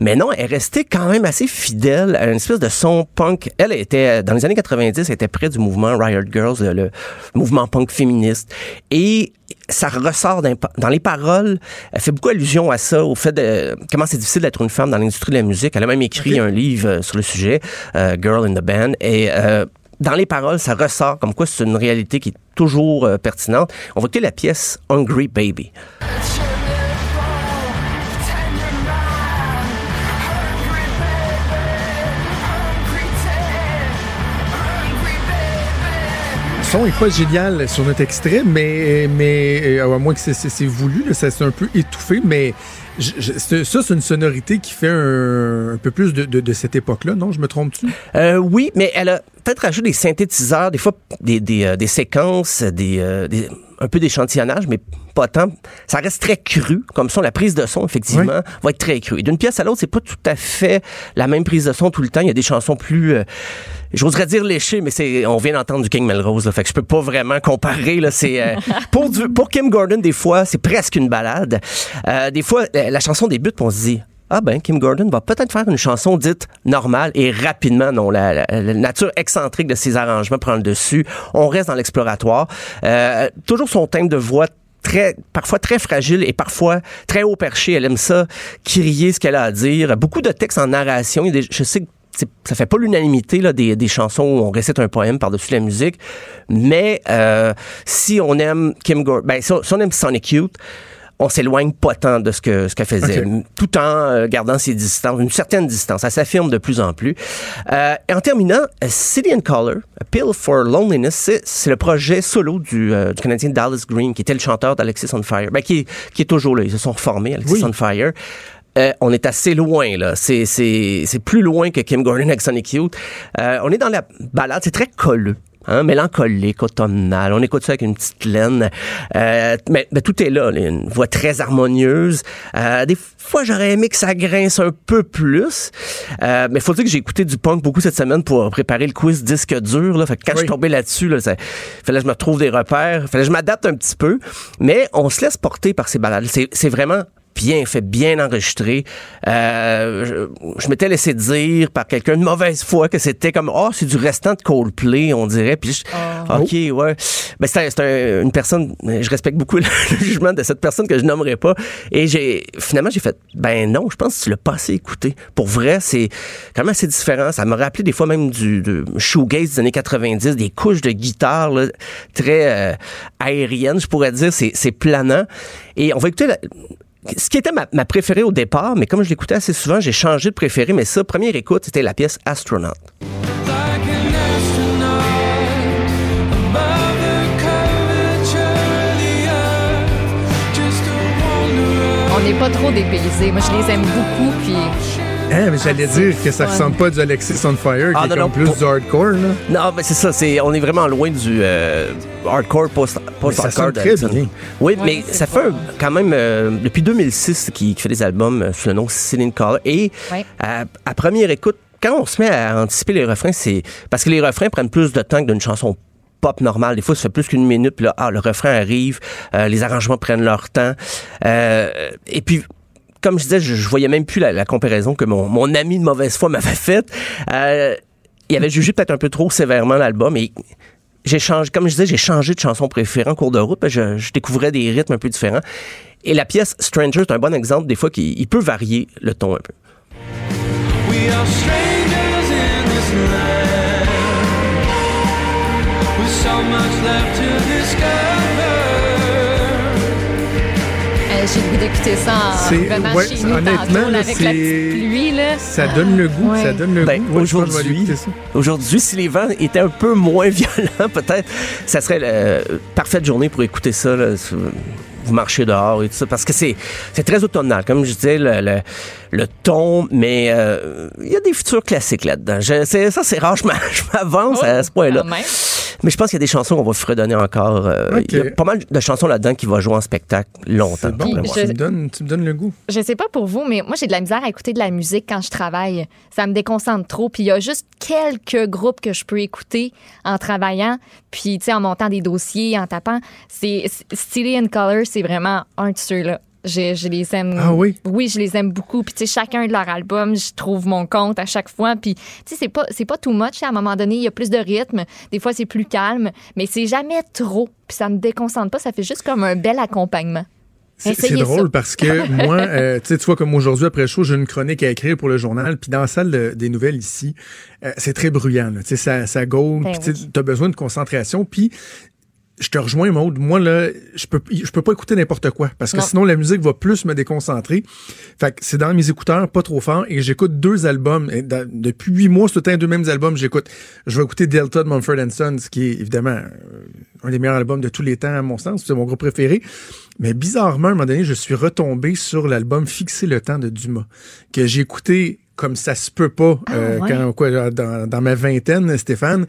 Mais non, elle restait quand même assez fidèle à une espèce de son punk. Elle était, dans les années 90, elle était près du mouvement Riot Girls, le, le mouvement punk féministe. Et ça ressort dans, les paroles. Elle fait beaucoup allusion à ça, au fait de comment c'est difficile d'être une femme dans l'industrie de la musique. Elle a même écrit un livre euh, sur le sujet, euh, Girl in the Band. Et euh, dans les paroles, ça ressort comme quoi c'est une réalité qui est toujours euh, pertinente. On va écouter la pièce Hungry Baby. Son est pas génial sur notre extrait, mais, mais euh, à moins que c'est- voulu, là, ça c'est un peu étouffé, mais je- ça, c'est une sonorité qui fait un, peu plus de, cette époque-là, non? Je me trompe-tu? Euh, oui, mais elle a peut-être rajouté des synthétiseurs, des fois des, des, euh, séquences, des- un peu d'échantillonnage, mais pas tant. Ça reste très cru, comme ça. La prise de son, effectivement, va être très crue. Et d'une pièce à l'autre, c'est pas tout à fait la même prise de son tout le temps. Il y a des chansons plus, euh, j'oserais dire léchées, mais c'est, on vient d'entendre du King Melrose, là, fait que je peux pas vraiment comparer. Là, c'est euh, pour du, pour Kim Gordon, des fois, c'est presque une balade. Euh, des fois, la chanson débute, on se dit. Ah ben, Kim Gordon va peut-être faire une chanson dite normale et rapidement, non, la, nature excentrique de ses arrangements prend le dessus. On reste dans l'exploratoire. Euh, toujours son thème de voix parfois très fragile et parfois très haut perché. Elle aime ça, crier ce qu'elle a à dire. Beaucoup de textes en narration. Je sais que ça fait pas l'unanimité des, des chansons où on récite un poème par-dessus la musique, mais euh, si on aime Kim Gordon, ben si on aime Sonic Youth, on s'éloigne pas tant de ce que ce qu'elle faisait, tout en euh, gardant ses distances, une certaine distance. Ça s'affirme de plus en plus. Euh, et en terminant, euh, City and Color, A Pill for Loneliness, c'est, le projet solo du, euh, du Canadien Dallas Green, qui était le chanteur d'Alexis on Fire, ben, qui, est, qui est toujours là. Ils se sont reformés, Alexis Oui. on Fire. Euh, on est assez loin, là. C'est, plus loin que Kim Gordon avec Sonic Youth. On est dans la balade, c'est très colleux. Hein, mélancolique, automnal. On écoute ça avec une petite laine. Euh, mais, mais tout est là. Une voix très harmonieuse. Euh, des fois, j'aurais aimé que ça grince un peu plus. Euh, mais faut dire que j'ai écouté du punk beaucoup cette semaine pour préparer le quiz disque dur. Là. Fait que quand je suis tombé là-dessus, là, ça, fallait que je me trouve des repères. fallait que je m'adapte un petit peu. Mais on se laisse porter par ces balades. C'est, c'est vraiment bien fait, bien enregistré. Euh, je je m'étais laissé dire par quelqu'un de mauvaise foi que c'était comme oh c'est du restant de Coldplay on dirait. Puis je- ok ouais. Ben c'est un- c'est un- une personne je respecte beaucoup le, le jugement de cette personne que je nommerai pas. Et j'ai finalement j'ai fait ben non je pense que tu l'as pas assez écouté. Pour vrai c'est quand même assez différent. Ça me rappelait des fois même du de shoegaze des années 90 des couches de guitare là, très euh, aériennes je pourrais dire. C'est c'est planant. Et on va écouter la, ce qui était ma, préférée au départ, mais comme je l'écoutais assez souvent, j'ai changé de préféré. Mais ça, première écoute, c'était la pièce Astronaut. On n'est pas trop dépaysés. Moi, je les aime beaucoup. Puis Hein, mais j'allais dire que ça ressemble pas du Alexis on Fire, qui Ah, est non, comme non, plus pour- du hardcore, là. Non, mais c'est ça. C'est, on est vraiment loin du euh, hardcore post, post ça sonne hardcore. très bien. Oui, Ouais, mais ça fait un- quand même euh, depuis 2006 qu'il fait des albums euh, sous le nom Céline Color. Et Ouais. à, à première écoute, quand on se met à anticiper les refrains, c'est parce que les refrains prennent plus de temps que d'une chanson pop normale. Des fois, ça fait plus qu'une minute, puis là, ah, le refrain arrive, euh, les arrangements prennent leur temps. Euh, et puis, comme je disais, je, je voyais même plus la, comparaison que mon, mon ami de mauvaise foi m'avait faite. Euh, il avait jugé peut-être un peu trop sévèrement l'album et j'ai changé, comme je disais, j'ai changé de chanson préférée en cours de route. Je, je découvrais des rythmes un peu différents. Et la pièce Stranger, c'est un bon exemple des fois qu'il il peut varier le ton un peu. J'ai le goût d'écouter ça en C'est- revenant ouais, chez nous honnêtement, tantôt, là, là, avec la petite pluie. Là. Ça donne le goût, Ouais. ça donne le Ben, goût. Aujourd'hui, aujourd'hui, si les vents étaient un peu moins violents, peut-être, ça serait la parfaite journée pour écouter ça. là, sur- vous marchez dehors et tout ça, parce que c'est c'est très automnal, comme je disais, le, le, le ton, mais euh, il y a des futurs classiques là-dedans. Je- c'est- Ça, c'est rare, je m'a- je m'avance à ce point-là. Quand même. Mais je pense qu'il y a des chansons qu'on va fredonner encore. euh. Il y a pas mal de chansons là-dedans qui vont jouer en spectacle longtemps. Bon, je- tu, me donnes, tu me donnes le goût. Je sais pas pour vous, mais moi, j'ai de la misère à écouter de la musique quand je travaille. Ça me déconcentre trop. Puis il y a juste quelques groupes que je peux écouter en travaillant, puis, tu sais, en montant des dossiers, en tapant. C'est Steely and Color, c'est vraiment un de ceux-là. Je, je les aime. Ah oui? Oui, je les aime beaucoup. Puis, tu sais, chacun de leurs albums, je trouve mon compte à chaque fois. Puis, tu sais, c'est pas, c'est pas too much. À un moment donné, il y a plus de rythme. Des fois, c'est plus calme. Mais c'est jamais trop. Puis, ça me déconcentre pas. Ça fait juste comme un bel accompagnement. C'est drôle ça. parce que moi, euh, tu sais, tu vois, comme aujourd'hui, après le show, j'ai une chronique à écrire pour le journal. Puis dans la salle de- des nouvelles ici, euh, c'est très bruyant. là. Tu sais, ça, ça gaule. Ben Puis tu as besoin de concentration. Puis je te rejoins, Maude. Moi, là, je peux, je peux pas écouter n'importe quoi parce que Non. sinon, la musique va plus me déconcentrer. Fait que c'est dans mes écouteurs, pas trop fort, et j'écoute deux albums. Et dans- depuis huit mois, c'est tout le temps deux mêmes albums. J'écoute. Je vais écouter Delta de Mumford Sons, qui est évidemment euh, un des meilleurs albums de tous les temps, à mon sens. C'est mon groupe préféré. Mais bizarrement, à un moment donné, je suis retombé sur l'album Fixer le temps de Dumas, que j'ai écouté comme ça se peut pas euh, ouais. quand, quoi, dans, dans ma vingtaine, Stéphane.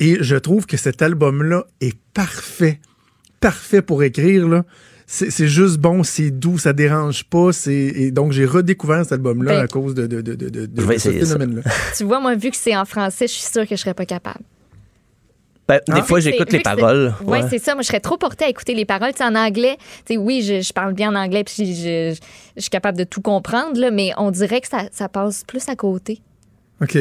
Et je trouve que cet album-là est parfait. Parfait pour écrire, là. C'est c'est juste bon, c'est doux, ça dérange pas. c'est Et donc, j'ai redécouvert cet album-là Ben, à cause de, de, de, de, de- ce phénomène-là. Tu vois, moi, vu que c'est en français, je suis sûre que je serais pas capable. Ben, des Ah. fois, j'écoute les paroles. Ouais, Ouais. c'est ça. Moi, je serais trop portée à écouter les paroles. Tu sais, en anglais, tu sais, oui, je, je parle bien en anglais, puis je, je- je suis capable de tout comprendre, là, mais on dirait que ça, ça passe plus à côté. OK.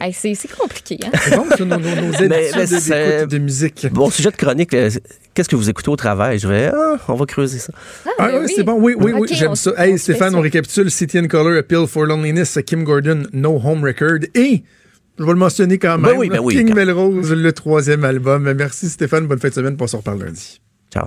Hey, c'est compliqué, hein? C'est bon, ça, nos, nos, nos Mais- de musique. Bon, sujet de chronique, euh, qu'est-ce que vous écoutez au travail? Je vais, ah, on va creuser ça. Ah ben oui, c'est bon, oui, oui, oui, j'aime ça. Hey, Stéphane, ça. on récapitule City and Color, Appeal for Loneliness, Kim Gordon, No Home Record et, je vais le mentionner quand même, Ben oui, ben King quand- Melrose, le troisième album. Merci Stéphane, bonne fin de semaine, on se reparle lundi. Ciao.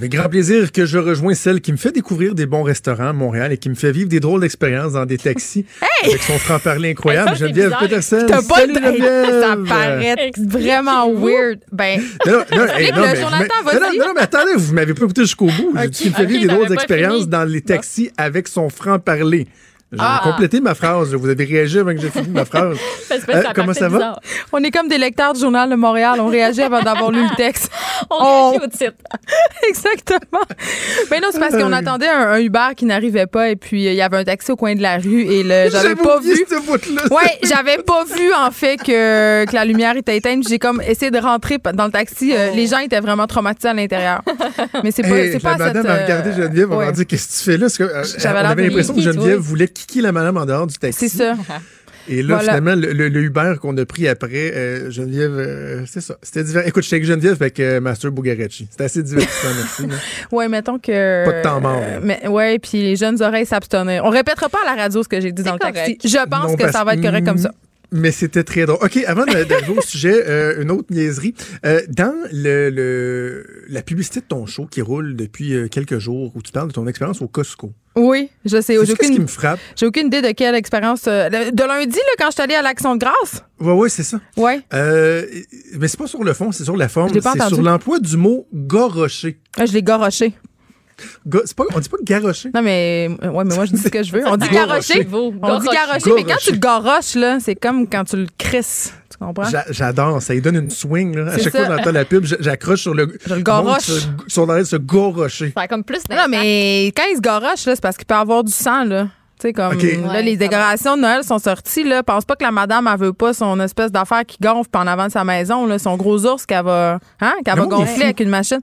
Fait grand plaisir que je rejoins celle qui me fait découvrir des bons restaurants à Montréal et qui me fait vivre des drôles d'expériences dans des taxis avec son franc-parler incroyable. Geneviève. Peterson. Salut. Geneviève. Ça paraît vraiment weird. Ben, Non, non, non, hey, non, le mais- Jonathan, mais- non, vas-y. non, non, mais attendez, vous m'avez pas écouté jusqu'au bout. J'ai Ok. dit qu'il me fait vivre des drôles d'expériences dans les taxis avec son franc-parler. J'ai Ah. complété ma phrase. Vous avez réagi avant que j'ai fini ma phrase. Parce que Euh, ça comment ça va? bizarre. on est comme des lecteurs du Journal de Montréal. On réagit avant d'avoir lu le texte. On Oh. réagit au titre. Exactement. Mais non, c'est parce qu'on Euh. attendait un, un Uber qui n'arrivait pas et puis euh, il y avait un taxi au coin de la rue et le, j'avais pas vu. Ouais, j'avais pas vu en fait que, que la lumière était éteinte. J'ai comme essayé de rentrer dans le taxi. Euh, Les gens étaient vraiment traumatisés à l'intérieur. Mais c'est pas, Hey, c'est pas la cette, madame a regardé Geneviève, on ouais. m'a dit qu'est-ce que tu fais là? Parce que, euh, J'avais l'impression que Geneviève voulait kicker la madame en dehors du taxi. C'est ça. Et là, Voilà. finalement, le, le- le Uber qu'on a pris après, euh, Geneviève, euh, c'est ça. C'était divers. Écoute, j'étais avec Geneviève avec euh, Master Bugarecci. C'était assez divertissant, merci. Ouais, mettons que. Pas de temps mort, euh, mais, ouais, puis les jeunes oreilles s'abstenir. On répétera pas à la radio ce que j'ai dit dans le taxi. Je pense Non, que ça va être correct comme ça. Mais c'était très drôle. OK, avant d'arriver au sujet, euh, une autre niaiserie. Euh, dans le, le- la publicité de ton show qui roule depuis euh, quelques jours, où tu parles de ton expérience au Costco, Oui, je sais. c'est J'ai ce qui aucune, me frappe. j'ai aucune idée de quelle expérience. de lundi, là, quand je suis allée à l'Action de grâce. Ouais, ouais, c'est ça. Euh, mais c'est pas sur le fond, c'est sur la forme. Je pas C'est sur l'emploi du mot gorocher. Ah, Je l'ai garoché. Pas, on dit pas garocher. Non, mais, euh, ouais, mais moi, je dis ce que je veux. On dit Garocher. garocher. Vous, On dit garocher. garocher, mais quand Garocher. tu le garoches, là, c'est comme quand tu le crisses. Tu comprends? J'a- J'adore, ça lui donne une swing. Là. À chaque ça. fois que j'entends la pub, j'accroche sur le. Je le garoche. Sur, de se gorocher. Ça a comme plus Non, mais quand il se garoche, là, c'est parce qu'il peut avoir du sang, là. Tu sais, comme là, Ouais, les décorations de Noël sont sorties. Là. Pense pas que la madame, elle veut pas son espèce d'affaire qui gonfle en avant de sa maison, là, son gros ours qu'elle va, hein, qu'elle Le va gonfler avec une machine.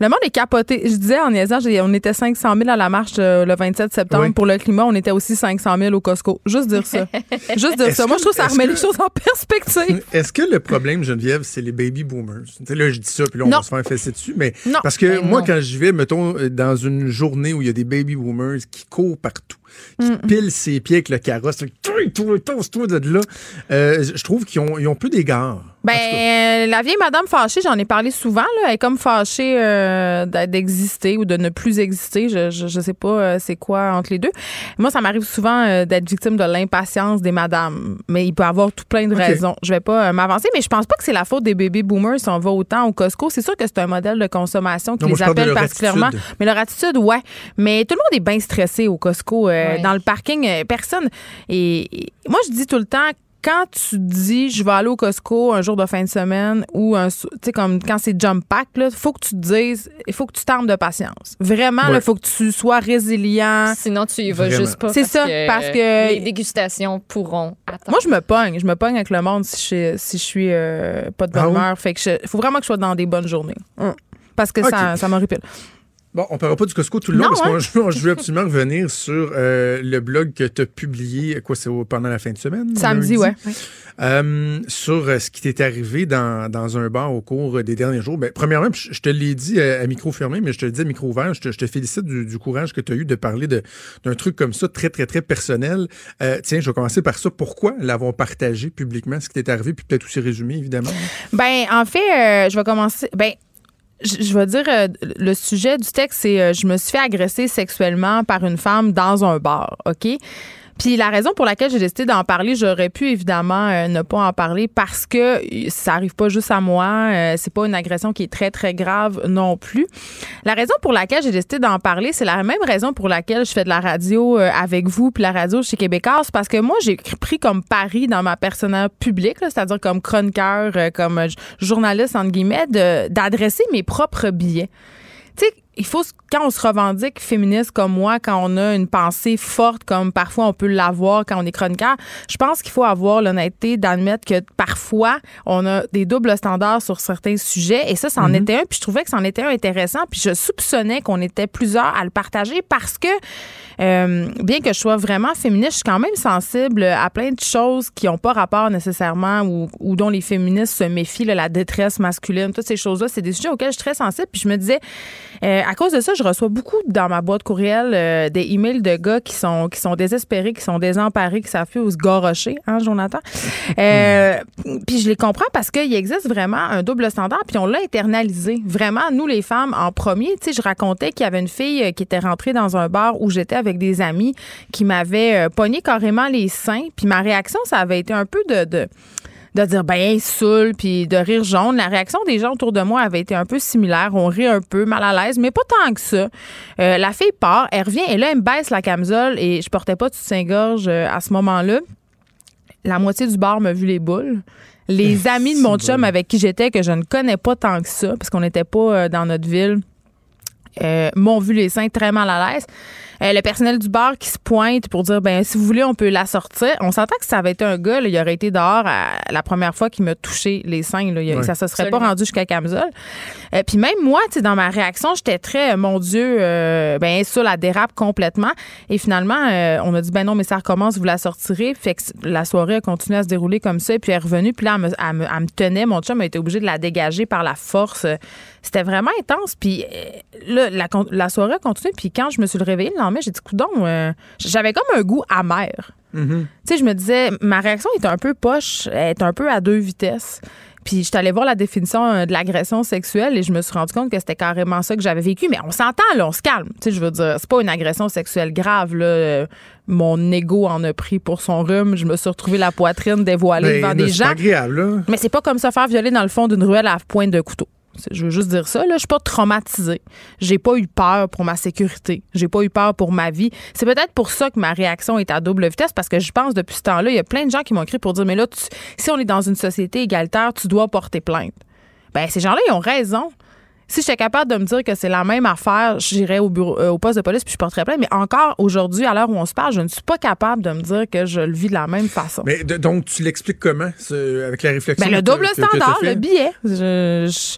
Le monde est capoté. Je disais en niaisant, on était 500 000 à la marche euh, le 27 septembre Oui. pour le climat. On était aussi 500 000 au Costco. Juste dire ça. Juste dire ça. Moi, je trouve que ça remet que- les choses en perspective. Est-ce que le problème, Geneviève, c'est les baby boomers? Tu sais, là, je dis ça, puis là, on Non. va se faire fesser dessus. Mais Non. parce que Ben moi, non. quand je vais, mettons, euh, dans une journée où il y a des baby boomers qui courent partout, qui pilent ses pieds avec le carrosse, là, toi, toi, toi, de là, euh, je trouve qu'ils ont, ils ont peu d'égards. Ben, la vieille madame fâchée, j'en ai parlé souvent. Là, elle est comme fâchée euh, d'exister ou de ne plus exister. Je, je, je sais pas euh, c'est quoi entre les deux. Moi, ça m'arrive souvent euh, d'être victime de l'impatience des madames. Mais il peut y avoir tout plein de raisons. Je vais pas euh, m'avancer, mais je pense pas que c'est la faute des baby boomers si on va autant au Costco. C'est sûr que c'est un modèle de consommation qui Non, les appelle particulièrement. attitude. Mais leur attitude, ouais. Mais tout le monde est bien stressé au Costco. Euh, dans le parking, euh, personne. Et, et moi, je dis tout le temps, quand tu dis je vais aller au Costco un jour de fin de semaine ou un tu sais comme quand c'est jump pack là, faut que tu te dises il faut que tu t'armes de patience. Vraiment Ouais. il faut que tu sois résilient. Sinon, tu y vas Vraiment. juste pas. C'est ça, parce que- les dégustations pourront attendre. Moi, je me pogne. Je me pogne avec le monde si je, si je suis euh, pas de bonne Ah oui? humeur. Fait que il faut vraiment que je sois dans des bonnes journées. Hum. Parce que ça, Ok. ça m'horripile. Bon, on parlera pas du Costco tout le long Non, parce que hein? moi, je, veux absolument revenir sur euh, le blog que tu as publié, quoi, c'est pendant la fin de semaine? Samedi, lundi? ouais. Euh, sur euh, ce qui t'est arrivé dans, dans un bar au cours des derniers jours. Ben, premièrement, je, je te l'ai dit à, à micro fermé, mais je te le dis à micro ouvert, je te, je te félicite du, du courage que tu as eu de parler d'un truc comme ça, très, très, très personnel. Euh, tiens, je vais commencer par ça. Pourquoi l'avons partagé publiquement, ce qui t'est arrivé, puis peut-être aussi résumé, évidemment? Ben, en fait, euh, je vais commencer. Ben, je je vais dire, euh, le sujet du texte, c'est euh, je me suis fait agresser sexuellement par une femme dans un bar, OK? Puis la raison pour laquelle j'ai décidé d'en parler, j'aurais pu évidemment euh, ne pas en parler parce que euh, ça arrive pas juste à moi, euh, c'est pas une agression qui est très très grave non plus. La raison pour laquelle j'ai décidé d'en parler, c'est la même raison pour laquelle je fais de la radio euh, avec vous puis la radio chez Québécois, parce que moi j'ai pris comme pari dans ma personnelle publique, c'est-à-dire comme chroniqueur, comme journaliste entre guillemets, d'adresser mes propres billets. Il faut, quand on se revendique féministe comme moi, quand on a une pensée forte comme parfois on peut l'avoir quand on est chroniqueur, je pense qu'il faut avoir l'honnêteté d'admettre que parfois on a des doubles standards sur certains sujets. Et ça, c'en était un, puis je trouvais que c'en était un intéressant, puis je soupçonnais qu'on était plusieurs à le partager parce que euh, bien que je sois vraiment féministe, je suis quand même sensible à plein de choses qui n'ont pas rapport nécessairement ou, ou dont les féministes se méfient, là, la détresse masculine, toutes ces choses-là, c'est des sujets auxquels je suis très sensible. Puis je me disais, euh, à cause de ça, je reçois beaucoup dans ma boîte courriel euh, des emails de gars qui sont qui sont désespérés, qui sont désemparés, qui savent plus où se garrocher, hein, Jonathan. Euh, Puis je les comprends parce qu'il existe vraiment un double standard, puis on l'a internalisé. Vraiment, nous les femmes, en premier, tu sais, je racontais qu'il y avait une fille qui était rentrée dans un bar où j'étais avec des amis qui m'avait euh, pogné carrément les seins, puis ma réaction, ça avait été un peu de, de de dire ben saoul puis de rire jaune. La réaction des gens autour de moi avait été un peu similaire. On rit un peu, mal à l'aise, mais pas tant que ça. Euh, la fille part, elle revient et là elle me baisse la camisole et je portais pas de soutien-gorge euh, à ce moment-là. La moitié du bar m'a vu les boules. Les amis de mon chum avec qui j'étais que je ne connais pas tant que ça parce qu'on n'était pas dans notre ville euh, m'ont vu les seins très mal à l'aise. Euh, le personnel du bar qui se pointe pour dire ben si vous voulez on peut la sortir. On s'entend que ça avait été un gars, là, il aurait été dehors à- la première fois qu'il m'a touché les seins. Là, Il-. Ça se serait Absolument. pas rendu jusqu'à camisole. Euh, Puis même moi, tu sais, dans ma réaction, j'étais très, euh, mon Dieu, euh, ben ça la dérape complètement. Et finalement, euh, on a dit ben non, mais ça recommence, vous la sortirez. Fait que la soirée a continué à se dérouler comme ça. Et puis elle est revenue. Puis là, elle me, elle me- elle me tenait. Mon chum a été obligé de la dégager par la force. C'était vraiment intense. Puis euh, là, la, soirée a continué. Puis quand je me suis réveillée le lendemain, j'ai dit coudon, euh, j'avais comme un goût amer. Tu sais, je me disais, ma réaction est un peu poche, elle est un peu à deux vitesses. Puis je suis allée voir la définition euh, de l'agression sexuelle et je me suis rendu compte que c'était carrément ça que j'avais vécu. Mais on s'entend, là, on se calme. Tu sais, je veux dire, c'est pas une agression sexuelle grave, là. Mon ego en a pris pour son rhume. Je me suis retrouvée la poitrine dévoilée Ben, devant des c'est gens. pas agréable, là. Mais c'est pas comme se faire violer dans le fond d'une ruelle à pointe de couteau. Je veux juste dire ça. Là, je suis pas traumatisée. J'ai pas eu peur pour ma sécurité. J'ai pas eu peur pour ma vie. C'est peut-être pour ça que ma réaction est à double vitesse parce que je pense depuis ce temps-là, il y a plein de gens qui m'ont écrit pour dire mais là, si on est dans une société égalitaire, tu dois porter plainte. Ben ces gens-là, ils ont raison. Si j'étais capable de me dire que c'est la même affaire, j'irais au bureau, euh, au poste de police puis je porterais plainte. Mais encore aujourd'hui, à l'heure où on se parle, je ne suis pas capable de me dire que je le vis de la même façon. Mais de- donc, tu l'expliques comment, ce- avec la réflexion? Ben, le double que- standard, le billet. Je- je-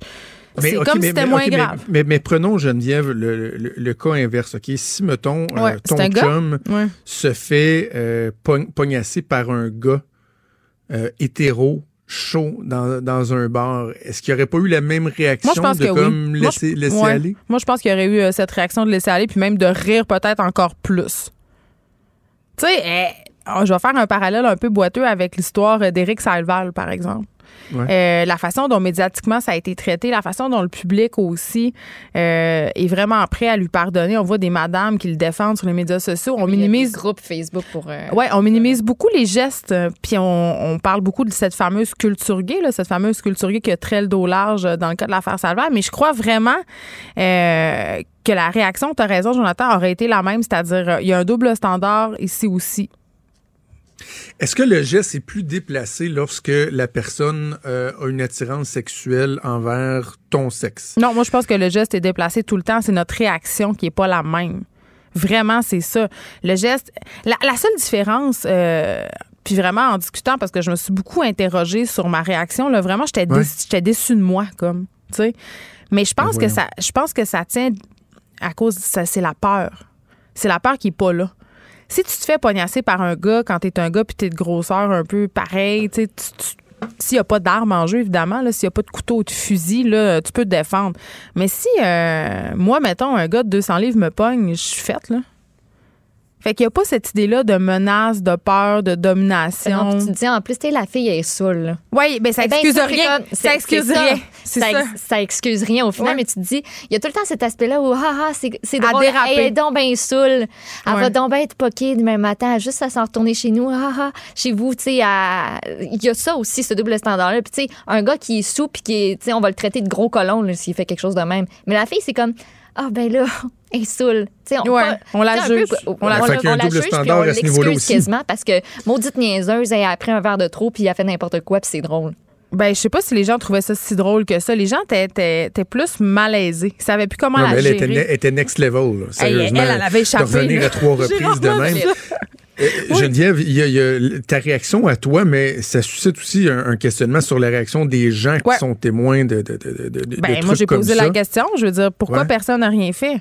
Mais, c'est comme mais- si c'était moins grave. Mais, mais prenons, Geneviève, le, le- le cas inverse. ok? Si, mettons, euh, ton chum Ouais. se fait euh, pogn- pognasser par un gars euh, hétéro chaud dans, dans un bar, est-ce qu'il n'y aurait pas eu la même réaction Moi, je pense de que comme oui. Moi, laisser, je- laisser ouais. aller? Moi, je pense qu'il y aurait eu euh, cette réaction de laisser aller, puis même de rire peut-être encore plus. Tu sais, eh, oh, je vais faire un parallèle un peu boiteux avec l'histoire euh, d'Éric Salval, par exemple. Ouais. Euh, la façon dont médiatiquement ça a été traité, la façon dont le public aussi euh, est vraiment prêt à lui pardonner. On voit des madames qui le défendent sur les médias sociaux. On Il y a des minimise groupes Facebook pour. euh, Ouais, on minimise beaucoup les gestes, puis on, on parle beaucoup de cette fameuse culture gay, là, cette fameuse culture gay qui a très le dos large dans le cas de l'affaire Salvaire. Mais je crois vraiment euh, que la réaction, tu as raison, Jonathan, aurait été la même, c'est-à-dire il y a un double standard ici aussi. Est-ce que le geste est plus déplacé lorsque la personne euh, a une attirance sexuelle envers ton sexe? Non, moi, je pense que le geste est déplacé tout le temps. C'est notre réaction qui est pas la même. Vraiment, c'est ça. Le geste. La, la seule différence. euh, puis vraiment en discutant parce que je me suis beaucoup interrogée sur ma réaction là vraiment j'étais Ouais. déçue, j'étais déçue de moi comme tu sais mais je pense Ben que ça je pense que ça tient à cause de ça c'est la peur c'est la peur qui est pas là si tu te fais pognasser par un gars quand t'es un gars puis t'es de grosseur un peu pareil, tu sais, s'il n'y a pas d'arme en jeu, évidemment, s'il n'y a pas de couteau ou de fusil, là, tu peux te défendre. Mais si, euh, moi, mettons, un gars de 200 livres me pogne, je suis faite, là. Fait qu'il n'y a pas cette idée-là de menace, de peur, de domination. tu te dis, en plus, tu la fille elle est saoule. Oui, ben ça Eh ben, excuse rien. comme- Ça excuse rien. Ça, ça. ex- ça excuse rien au final, Ouais. mais tu te dis, il y a tout le temps cet aspect-là où, ah, ah, c'est drôle, elle est donc bien saoule, elle Ouais. va donc bien être poquée demain matin, juste à s'en retourner chez nous, ah, ah, chez vous, tu sais, à- il y a ça aussi, ce double standard-là. Puis, tu sais, un gars qui est sous, puis qui est, tu sais, on va le traiter de gros colon s'il fait quelque chose de même. Mais la fille, c'est comme, ah, ben là, est sais, on, Ouais, pas- on la un peu, juge. on, On la- on Fait qu'il y a un la double juge, puis standard on à ce niveau-là l'excuse quasiment parce que maudite niaiseuse, elle a pris un verre de trop, puis elle a fait n'importe quoi, puis c'est drôle. Ben, je sais pas si les gens trouvaient ça si drôle que ça. Les gens étaient- plus malaisés. Ils savaient plus comment Non, la mais elle gérer. était, ne- était next level. là. Sérieusement, elle, elle avait échappé, De revenir à trois reprises de même. Euh, Geneviève, il y, a, il y a ta réaction à toi, mais ça suscite aussi un, un questionnement sur la réaction des gens qui sont témoins de, de, de, de, de- de Ben, moi, j'ai comme posé ça. la question. Je veux dire, pourquoi Ouais. personne n'a rien fait?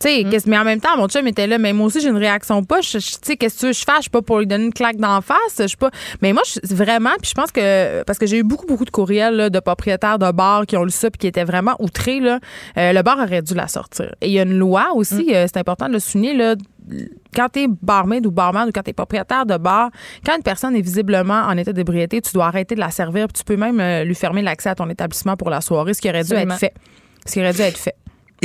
Tu sais, qu'est-ce- mais en même temps, mon chum était là, mais moi aussi, j'ai une réaction pas. Tu sais, qu'est-ce que tu veux que je fasse? Je suis pas pour lui donner une claque d'en face. Je suis pas. Mais moi, je- vraiment, puis je pense que. Parce que j'ai eu beaucoup, beaucoup de courriels là, de propriétaires de bars qui ont lu ça puis qui étaient vraiment outrés. Là. Euh, le bar aurait dû la sortir. Et il y a une loi aussi, euh, c'est important de le souligner, là. Quand t'es barmaid ou barman ou quand t'es propriétaire de bar, quand une personne est visiblement en état d'ébriété, tu dois arrêter de la servir. puis tu peux même euh, lui fermer l'accès à ton établissement pour la soirée, ce qui aurait dû Absolument. être fait. Ce qui aurait dû être fait.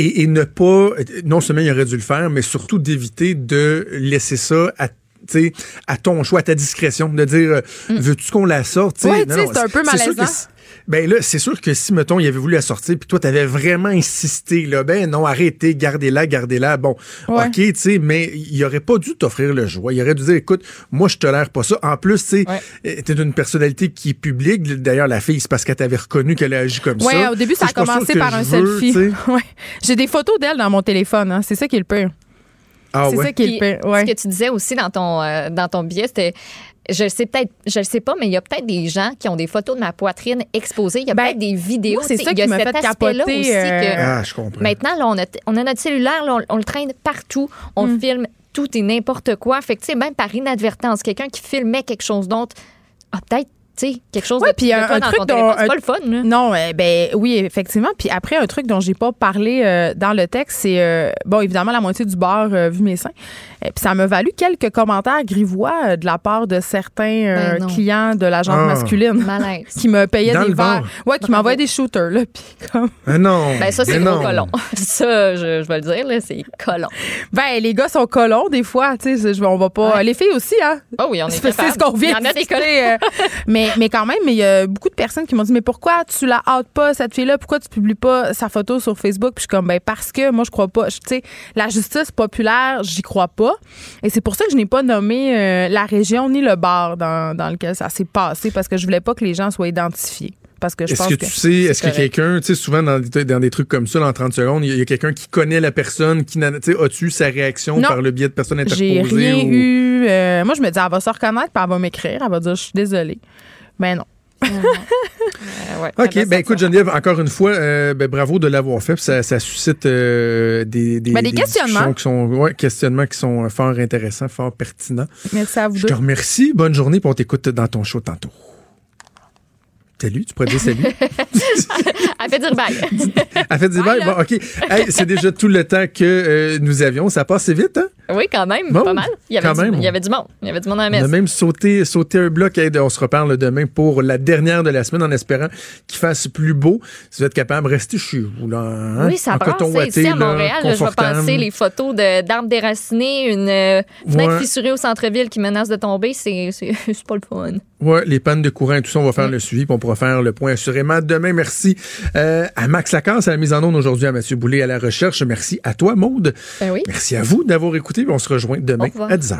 Et, ne pas, non seulement il aurait dû le faire, mais surtout d'éviter de laisser ça à sais, à ton choix, à ta discrétion, de dire euh, veux-tu qu'on la sorte? Mm. Non, c'est un peu malaisant. ben là, c'est sûr que si, mettons, il avait voulu la sortir, puis toi, t'avais vraiment insisté, là, ben non, arrêtez, gardez-la, gardez-la. Bon, Ouais. OK, tu sais, mais il aurait pas dû t'offrir le choix. Il aurait dû dire, écoute, moi, je tolère pas ça. En plus, tu sais, Ouais. euh, t'es une personnalité qui est publique. D'ailleurs, la fille, c'est parce qu'elle t'avait reconnu qu'elle a agi comme Oui, ça. au début, ça a commencé par un selfie. J'ai des photos d'elle dans mon téléphone. hein. C'est ça qui est le pire. Ah c'est ouais. ça qui est Puis, le pire. Ouais. Ce que tu disais aussi dans ton, euh, dans ton billet, c'était. Je le sais peut-être, je le sais pas, mais il y a peut-être des gens qui ont des photos de ma poitrine exposées. Il y a Ben, peut-être des vidéos. c'est ça il y a qui m'a cet fait aspect-là capoter, aussi euh, que Ah, je comprends. maintenant, là, on a, on a notre cellulaire, là, on, on le traîne partout. On Mm. filme tout et n'importe quoi. Fait que, tu sais, même par inadvertance, quelqu'un qui filmait quelque chose d'autre a peut-être, tu sais, quelque chose Ouais, de, puis un- truc dont-. C'est pas le fun, là. Non, euh, ben oui, effectivement. Puis après, un truc dont j'ai pas parlé euh, dans le texte, c'est euh, bon, évidemment, la moitié du bar euh, vu mes seins. Euh, puis ça m'a valu quelques commentaires grivois euh, de la part de certains euh, Ben clients de l'agence Ah. masculine qui me payaient Dans des verres. Ouais, qui m'envoyaient des shooters là. Puis comme, Ah non. Ben, ça, c'est gros non. colon. Ça, je, je vais le dire, là, c'est colon. ben les gars sont colons des fois. Tu sais, je- on va pas. Ouais. Les filles aussi, hein. Oh oui, on est C'est ce qu'on vient Il y en a de des mais, mais quand même, mais il y a beaucoup de personnes qui m'ont dit Mais pourquoi tu la hâtes pas, cette fille-là? Pourquoi tu publies pas sa photo sur Facebook Puis je suis comme Ben, parce que moi, je crois pas. Tu sais, la justice populaire, j'y crois pas. Et c'est pour ça que je n'ai pas nommé euh, la région ni le bar dans, dans lequel ça s'est passé, parce que je voulais pas que les gens soient identifiés. Parce que je Est-ce que que. tu sais, est-ce que quelqu'un, tu sais, souvent dans des, dans des trucs comme ça, dans 30 secondes, il y a, quelqu'un qui connaît la personne, qui as-tu eu sa réaction Non. par le biais de personnes interposées? J'ai rien ou- eu. euh, moi, je me dis, elle va se reconnaître, puis elle va m'écrire, elle va dire, je suis désolée. Mais non. Euh, ouais, OK, ben écoute. Geneviève, encore une fois, euh, ben, bravo de l'avoir fait. Ça, ça suscite euh, des, des, Ben, des questionnements. discussions qui sont, ouais, questionnements qui sont fort intéressants, fort pertinents. Merci à vous Je deux. te remercie. Bonne journée, puis on t'écoute dans ton show tantôt. Salut, tu pourrais dire salut. Elle fait dire bye. Elle fait dire bye. Bon, OK. Hey, c'est déjà tout le temps que euh, nous avions. Ça passe vite, hein? oui, quand même, Bon, pas mal. Il y, avait du, même. il y avait du monde. Il y avait du monde à la On a messe. même sauté, sauté un bloc. Hey, on se reparle demain pour la dernière de la semaine en espérant qu'il fasse plus beau. Si vous êtes capable, restez chez vous. Là, hein? Oui, ça en brasse. coton Ici, à Montréal, là, je vais passer les photos d'arbres déracinés, une euh, fenêtre Ouais. fissurée au centre-ville qui menace de tomber. C'est pas le fun. Ouais, les pannes de courant et tout ça, on va faire le suivi, on pourra faire le point assurément demain. Merci euh, à Max Lacasse à la mise en onde aujourd'hui, à Mathieu Boulay à la recherche. Merci à toi, Maude. Ben oui. Merci à vous d'avoir écouté, on se rejoint demain à 10h.